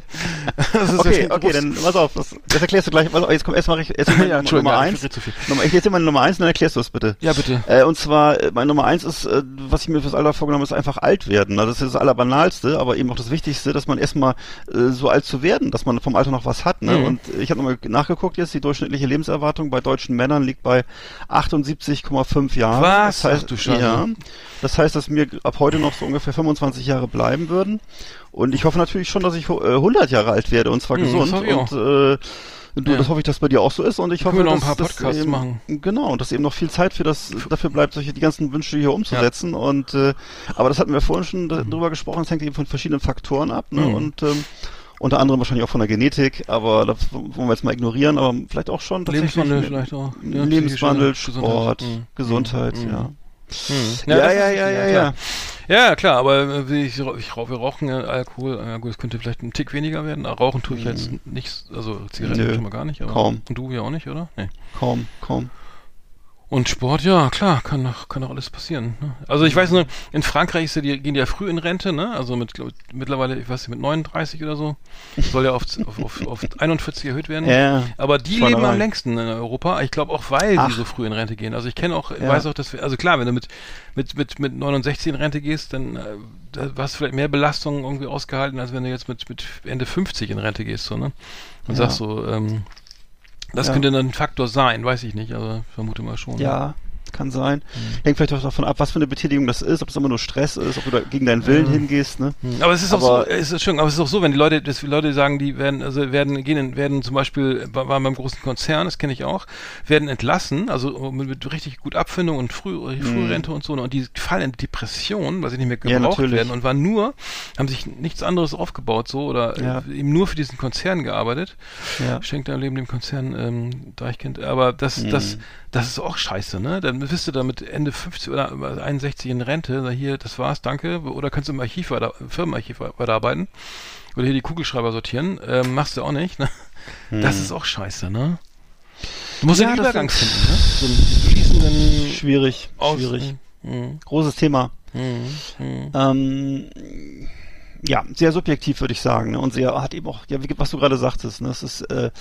das ist Okay, okay, dann pass auf, das, das erklärst du gleich. Pass auf, jetzt komm, erst mache ich mal ja, Nummer ja, ich eins. Nummer, ich erzähl mal Nummer eins, dann erklärst du es bitte. Ja, bitte. Äh, und zwar, äh, meine Nummer eins ist, äh, was ich mir fürs Alter vorgenommen habe, ist einfach alt werden. Also das ist das Allerbanalste, aber eben auch das Wichtigste, dass man erstmal äh, so alt zu werden, dass man vom Alter noch was hat. Ne? Mhm. Und ich habe nochmal nachgeguckt jetzt, die durchschnittliche Lebenserwartung bei deutschen Männern liegt bei 78,5 Jahren. Was? Das heißt, Ach du Scheiße. Ja, das heißt, dass mir ab heute noch so ungefähr 25 Jahre bleiben würden. Und ich hoffe natürlich schon, dass ich äh, 100 Jahre alt werde und zwar Mhm, gesund. Und äh, Du, Ja. Das hoffe ich, dass bei dir auch so ist und ich hoffe, wir noch ein paar Podcasts eben, machen. Genau, und dass eben noch viel Zeit für das dafür bleibt, solche die ganzen Wünsche hier umzusetzen. Und äh, aber das hatten wir vorhin schon da- drüber gesprochen, das hängt eben von verschiedenen Faktoren ab, ne? Mhm. Und ähm, unter anderem wahrscheinlich auch von der Genetik, aber das wollen wir jetzt mal ignorieren, aber vielleicht auch schon Lebenswandel vielleicht auch. Ja, Lebenswandel, Sport, Gesundheit. Gesundheit, Mhm. ja. Mhm. Ja, ja, ja, ja, klar. ja. Ja, klar, aber äh, ich, ich, wir rauchen ja Alkohol, ja gut, es könnte vielleicht ein Tick weniger werden. Rauchen tue ich jetzt nicht, also Zigaretten. Nö, schon mal gar nicht. Aber kaum. Und du ja auch nicht, oder? Nee. Kaum, kaum. Und Sport, ja, klar, kann doch, kann doch alles passieren. Ne? Also ich weiß nur, in Frankreich ist ja die, gehen die ja früh in Rente, ne? Also mit glaub, mittlerweile, ich weiß nicht, mit 39 oder so. Soll ja auf, auf, auf, auf 41 erhöht werden. Ja, Aber die leben am längsten in Europa. Ich glaube auch, weil Ach. die so früh in Rente gehen. Also ich kenne auch, Ja. weiß auch, dass wir, also klar, wenn du mit, mit, mit, mit 69 in Rente gehst, dann äh, hast du vielleicht mehr Belastungen irgendwie ausgehalten, als wenn du jetzt mit, mit Ende 50 in Rente gehst, so, ne? Und Ja. sagst so, ähm, das Ja. könnte dann ein Faktor sein, weiß ich nicht, aber vermute mal schon. Ja, kann sein. Mhm. Hängt vielleicht auch davon ab, was für eine Betätigung das ist, ob es immer nur Stress ist, ob du da gegen deinen Willen Ja. hingehst, ne? Hm, Aber es ist auch Aber- so, es ist schön, aber es ist auch so, wenn die Leute, dass die Leute sagen, die werden, also werden, gehen, werden zum Beispiel, wa- waren beim großen Konzern, das kenne ich auch, werden entlassen, also mit, mit richtig gut Abfindung und Früh, Frührente und so, ne, und die fallen in Depression, weil sie nicht mehr Mhm. Ja, gebraucht natürlich. werden und waren nur, haben sich nichts anderes aufgebaut, so, oder Ja. äh, eben nur für diesen Konzern gearbeitet. Ja. Schenkt dein Leben dem Konzern ähm, Deichkind. Aber das, Mhm. das, das ist auch scheiße, ne? Dann bist du da mit Ende 50 oder 61 in Rente, da hier, das war's, danke. Oder kannst du im Archiv weiter, im Firmenarchiv weiterarbeiten. Oder hier die Kugelschreiber sortieren. Ähm, machst du auch nicht, ne? Das ist auch scheiße, ne? Du musst Ja, den Übergang finden, ne? So einen fließenden Schwierig, Aus schwierig. Mhm. Großes Thema. Mhm. Mhm. Ähm, ja, sehr subjektiv würde ich sagen. Ne? Und sehr hat eben auch, ja, was du gerade sagtest, ne? das ist, äh,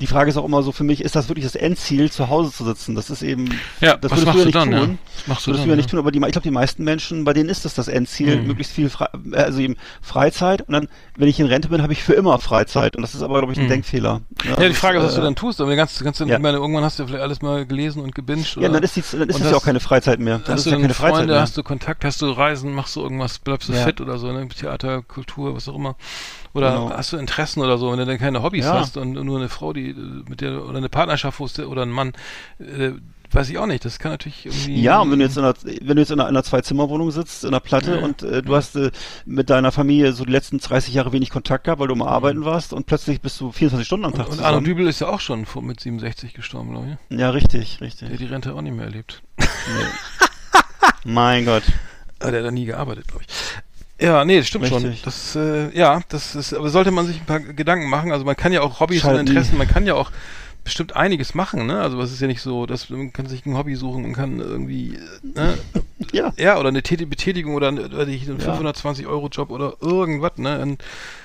die Frage ist auch immer so für mich, ist das wirklich das Endziel, zu Hause zu sitzen? Das ist eben, Ja, das würdest du ja nicht dann, tun. ja? Was machst du würdest dann, du ja nicht ja? tun, aber die, ich glaube, die meisten Menschen, bei denen ist das das Endziel, Mhm. möglichst viel, Fre äh, also eben Freizeit. Und dann, wenn ich in Rente bin, habe ich für immer Freizeit. Und das ist aber, glaube ich, ein Mhm. Denkfehler. Ja, die Frage ist, was äh, du dann tust, aber die ganze, ganze, ja. meine, irgendwann hast du vielleicht alles mal gelesen und gebinged. Ja, oder? dann ist, die, dann ist es ja auch keine Freizeit mehr. Dann Hast ist du es ja keine Freizeit Freunde, mehr. hast du Kontakt, hast du Reisen, machst du irgendwas, bleibst du Ja. fit oder so, ne? Theater, Kultur, was auch immer. Oder Genau. hast du Interessen oder so, wenn du dann keine Hobbys Ja. hast und nur eine Frau, die mit der oder eine Partnerschaft es- oder ein Mann, äh, weiß ich auch nicht. Das kann natürlich irgendwie. Ja, und wenn du jetzt in einer, wenn du jetzt in einer, in einer Zwei-Zimmer-Wohnung sitzt, in einer Platte Ja. und äh, du hast äh, mit deiner Familie so die letzten 30 Jahre wenig Kontakt gehabt, weil du mal arbeiten warst und plötzlich bist du 24 Stunden am Tag. Und, und Arno. Dübel ist ja auch schon vor, mit 67 gestorben, glaube ich. Ja, richtig, Der richtig. hat die Rente auch nicht mehr erlebt. Mein Gott. Aber der hat da nie gearbeitet, glaube ich. Ja, nee, das stimmt Richtig. schon. Das, äh, ja, das ist, aber sollte man sich ein paar Gedanken machen. Also man kann ja auch Hobbys Schalt und nie. Interessen, man kann ja auch bestimmt einiges machen, ne? Also es ist ja nicht so, dass man kann sich ein Hobby suchen und kann irgendwie, äh, ne? Ja. Ja, oder eine Täti- Betätigung oder, einen 520 Euro Job oder irgendwas, ne? In,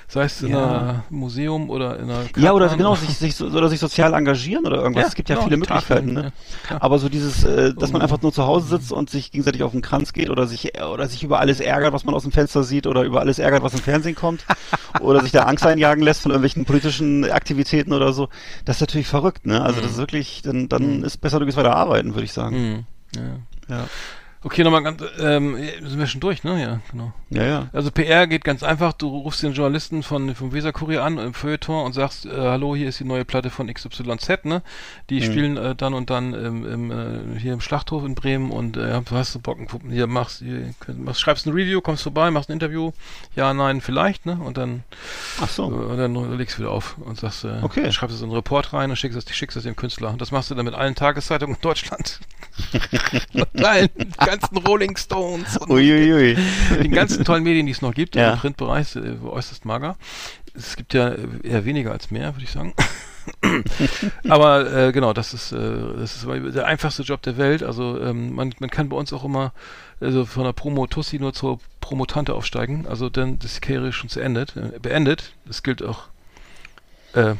sei es in Ja. einem Museum oder in einer Ja, oder Kartbahn genau, sich, sich, so- oder sich sozial engagieren oder irgendwas. es gibt ja genau, viele Möglichkeiten, Tafeln, ne? ja. Aber so dieses, äh, dass man Oh. einfach nur zu Hause sitzt und sich gegenseitig auf den Kranz geht oder sich oder sich über alles ärgert, was man aus dem Fenster sieht oder über alles ärgert, was im Fernsehen kommt oder sich da Angst einjagen lässt von irgendwelchen politischen Aktivitäten oder so, das ist natürlich verrückt, ne? Also das ist wirklich, dann, dann ist besser, du gehst weiter arbeiten, würde ich sagen. Mhm. Ja. Ja. Okay, nochmal ganz, ähm, sind wir schon durch, ne? Ja, genau. Ja, ja. Also PR geht ganz einfach. Du rufst den Journalisten von vom Weserkurier an im Feuilleton und sagst, äh, hallo, hier ist die neue Platte von XYZ, ne? Die spielen äh, dann und dann im, im, äh, hier im Schlachthof in Bremen und äh, du hast du Bock, hier machst, hier, machst, schreibst ein Review, kommst vorbei, machst ein Interview, ja, nein, vielleicht, ne? Und dann, Ach so. äh, und dann legst du wieder auf und sagst, äh, Okay. schreibst es in einen Report rein und schickst es, schickst es dem Künstler. Und das machst du dann mit allen Tageszeitungen in Deutschland. allen ganzen Rolling Stones und Uiuiui. den ganzen tollen Medien, die es noch gibt, Ja. im Printbereich, äh, äußerst mager. Es gibt ja äh, eher weniger als mehr, würde ich sagen. Aber äh, genau, das ist, äh, das ist der einfachste Job der Welt. Also ähm, man, man kann bei uns auch immer also von der Promo-Tussi nur zur Promotante aufsteigen. Also dann ist die Karriere schon zu Ende, äh, beendet. Das gilt auch äh,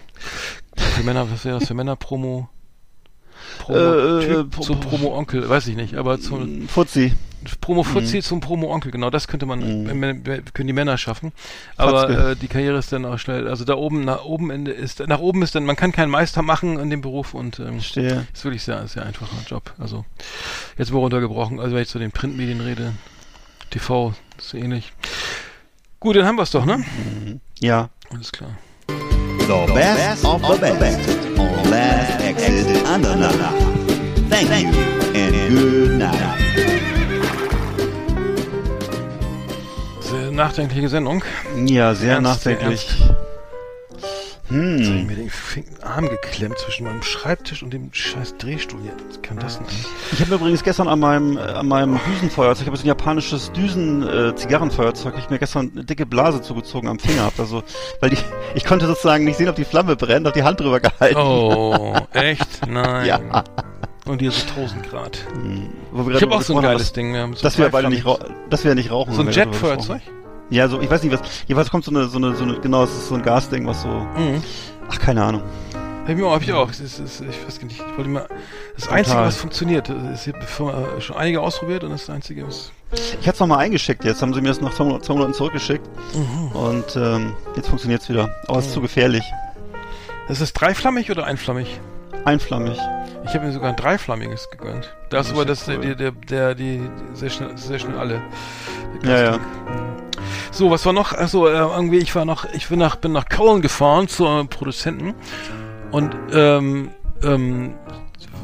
für Männer, was wäre das für Männer? Promo, Promo Äh, äh, Pro- zum Promo-Onkel, weiß ich nicht, aber zum Fuzzi. Promo Fuzzi zum Promo Onkel, genau, das könnte man, Mhm. können die Männer schaffen. Aber äh, die Karriere ist dann auch schnell, also da oben, nach oben Ende ist, nach oben ist dann, man kann keinen Meister machen in dem Beruf und ähm, ist wirklich sehr, sehr einfacher Job. Also jetzt mal runtergebrochen, also wenn ich zu den Printmedien rede, TV ist so ähnlich. Gut, dann haben wir es doch, ne? Ja. Alles klar. The best of the best on Last Exit Andernach. Thank you and good night. Sehr nachdenkliche Sendung. Ja, sehr Ernst, sehr nachdenklich. Jetzt habe ich Hm. mir den Arm geklemmt zwischen meinem Schreibtisch und dem scheiß Drehstuhl hier. Was kann das eigentlich? Ich habe mir übrigens gestern an meinem, äh, an meinem Düsenfeuerzeug, ich habe so ein japanisches Düsen-Zigarrenfeuerzeug, ich mir gestern eine dicke Blase zugezogen am Finger hab. Also, weil die, ich konnte sozusagen nicht sehen, ob die Flamme brennt, hab die Hand drüber gehalten. Oh, echt? Nein. Ja. Und hier so 1000 Grad. Wo wir Ich habe auch so ein haben, geiles dass, Ding. Wir haben so dass wir beide nicht, dass wir nicht rauchen. So ein haben Jetfeuerzeug? Ja, so, ich weiß nicht, was, jeweils kommt so eine, so eine, so eine, genau, es ist so ein Gasding, was so, Mhm. ach, keine Ahnung. Hab ich mir auch, hab ich auch. Es ist, es ist, ich weiß gar nicht, ich wollte mal, das Einzige, was funktioniert, ist hier bevor, äh, schon einige ausprobiert und das Einzige ist, Ich hatte es nochmal eingeschickt jetzt, haben sie mir das nach zwei Monaten, zwei Monaten zurückgeschickt Mhm. und ähm, jetzt funktioniert's wieder. Aber es ist zu gefährlich. ist es dreiflammig oder einflammig? Einflammig. Ich habe mir sogar ein dreiflammiges gegönnt. Das aber ist das, cool. der, der, der, die, sehr schnell, sehr schnell alle. Der Ja, ja. So, was war noch? Also äh, irgendwie, ich war noch, ich bin nach, bin nach Köln gefahren zur Produzenten und ähm, ähm,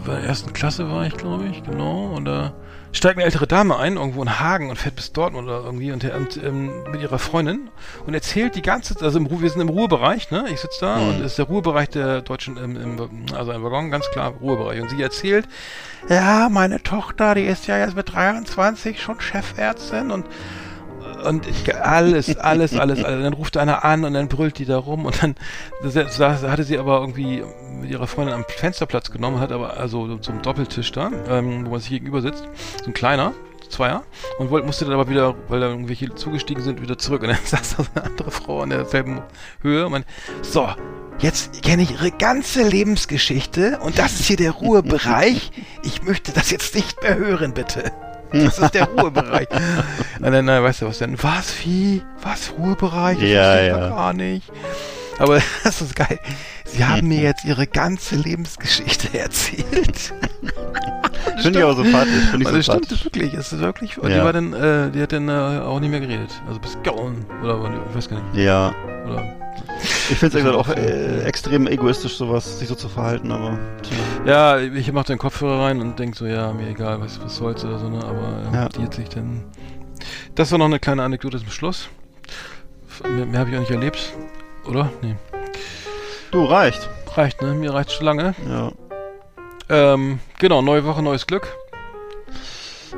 bei der ersten Klasse war ich, glaube ich, genau. Und da steigt eine ältere Dame ein, irgendwo in Hagen und fährt bis Dortmund oder irgendwie und, und ähm, mit ihrer Freundin und erzählt die ganze Zeit, also im, wir sind im Ruhebereich, ne? Ich sitze da und das ist der Ruhebereich der deutschen, im, im, also im Waggon, ganz klar Ruhebereich. Und sie erzählt, ja, meine Tochter, die ist ja jetzt mit 23 schon Chefärztin und und ich- alles, alles, alles, alles. Dann ruft einer an und dann brüllt die da rum und dann das hatte sie aber irgendwie mit ihrer Freundin am Fensterplatz genommen, hat aber also so einen Doppeltisch da, ähm, wo man sich gegenüber sitzt, so ein kleiner, Zweier, und wollte, musste dann aber wieder, weil da irgendwelche zugestiegen sind, wieder zurück. Und dann saß da so eine andere Frau an derselben Höhe und man, so, jetzt kenne ich ihre ganze Lebensgeschichte und das ist hier der Ruhebereich. Ich möchte das jetzt nicht mehr hören, bitte. Das ist der Ruhebereich. Nein, nein, nein, weißt du was denn? Was, wie? Was, Ruhebereich? Das Ja, ja. gar nicht. Aber das ist geil. Sie haben mir jetzt ihre ganze Lebensgeschichte erzählt. Finde ich aber sympathisch. Finde ich Also das sympathisch. stimmt wirklich, es ist wirklich. Und Ja. die war dann, äh, die hat dann äh, auch nicht mehr geredet. Also bis Gaun oder ich weiß gar nicht. Ja. Oder Ich finde es auch äh, extrem egoistisch, sowas, sich so zu verhalten, aber. Ja, ich mach den Kopfhörer rein und denk so, ja, mir egal, was, was soll's oder so, ne? Aber äh, Ja. die sich dann. Das war noch eine kleine Anekdote zum Schluss. Mehr, mehr habe ich auch nicht erlebt. Oder? Nee. Du, reicht. Reicht, ne? Mir reicht schon lange. Ja. Ähm, genau, neue Woche, neues Glück.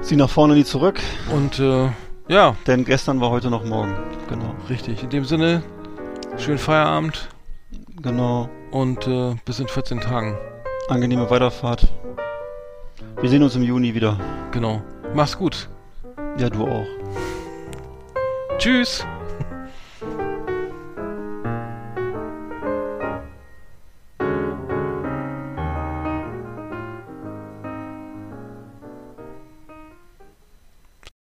Sie nach vorne, nie zurück, Und äh, ja, denn gestern war heute noch morgen. Genau. richtig. In dem Sinne, schönen Feierabend Genau. und äh, bis in 14 Tagen. Angenehme Weiterfahrt. Wir sehen uns im Juni wieder. Genau. Mach's gut. Ja, du auch. Tschüss.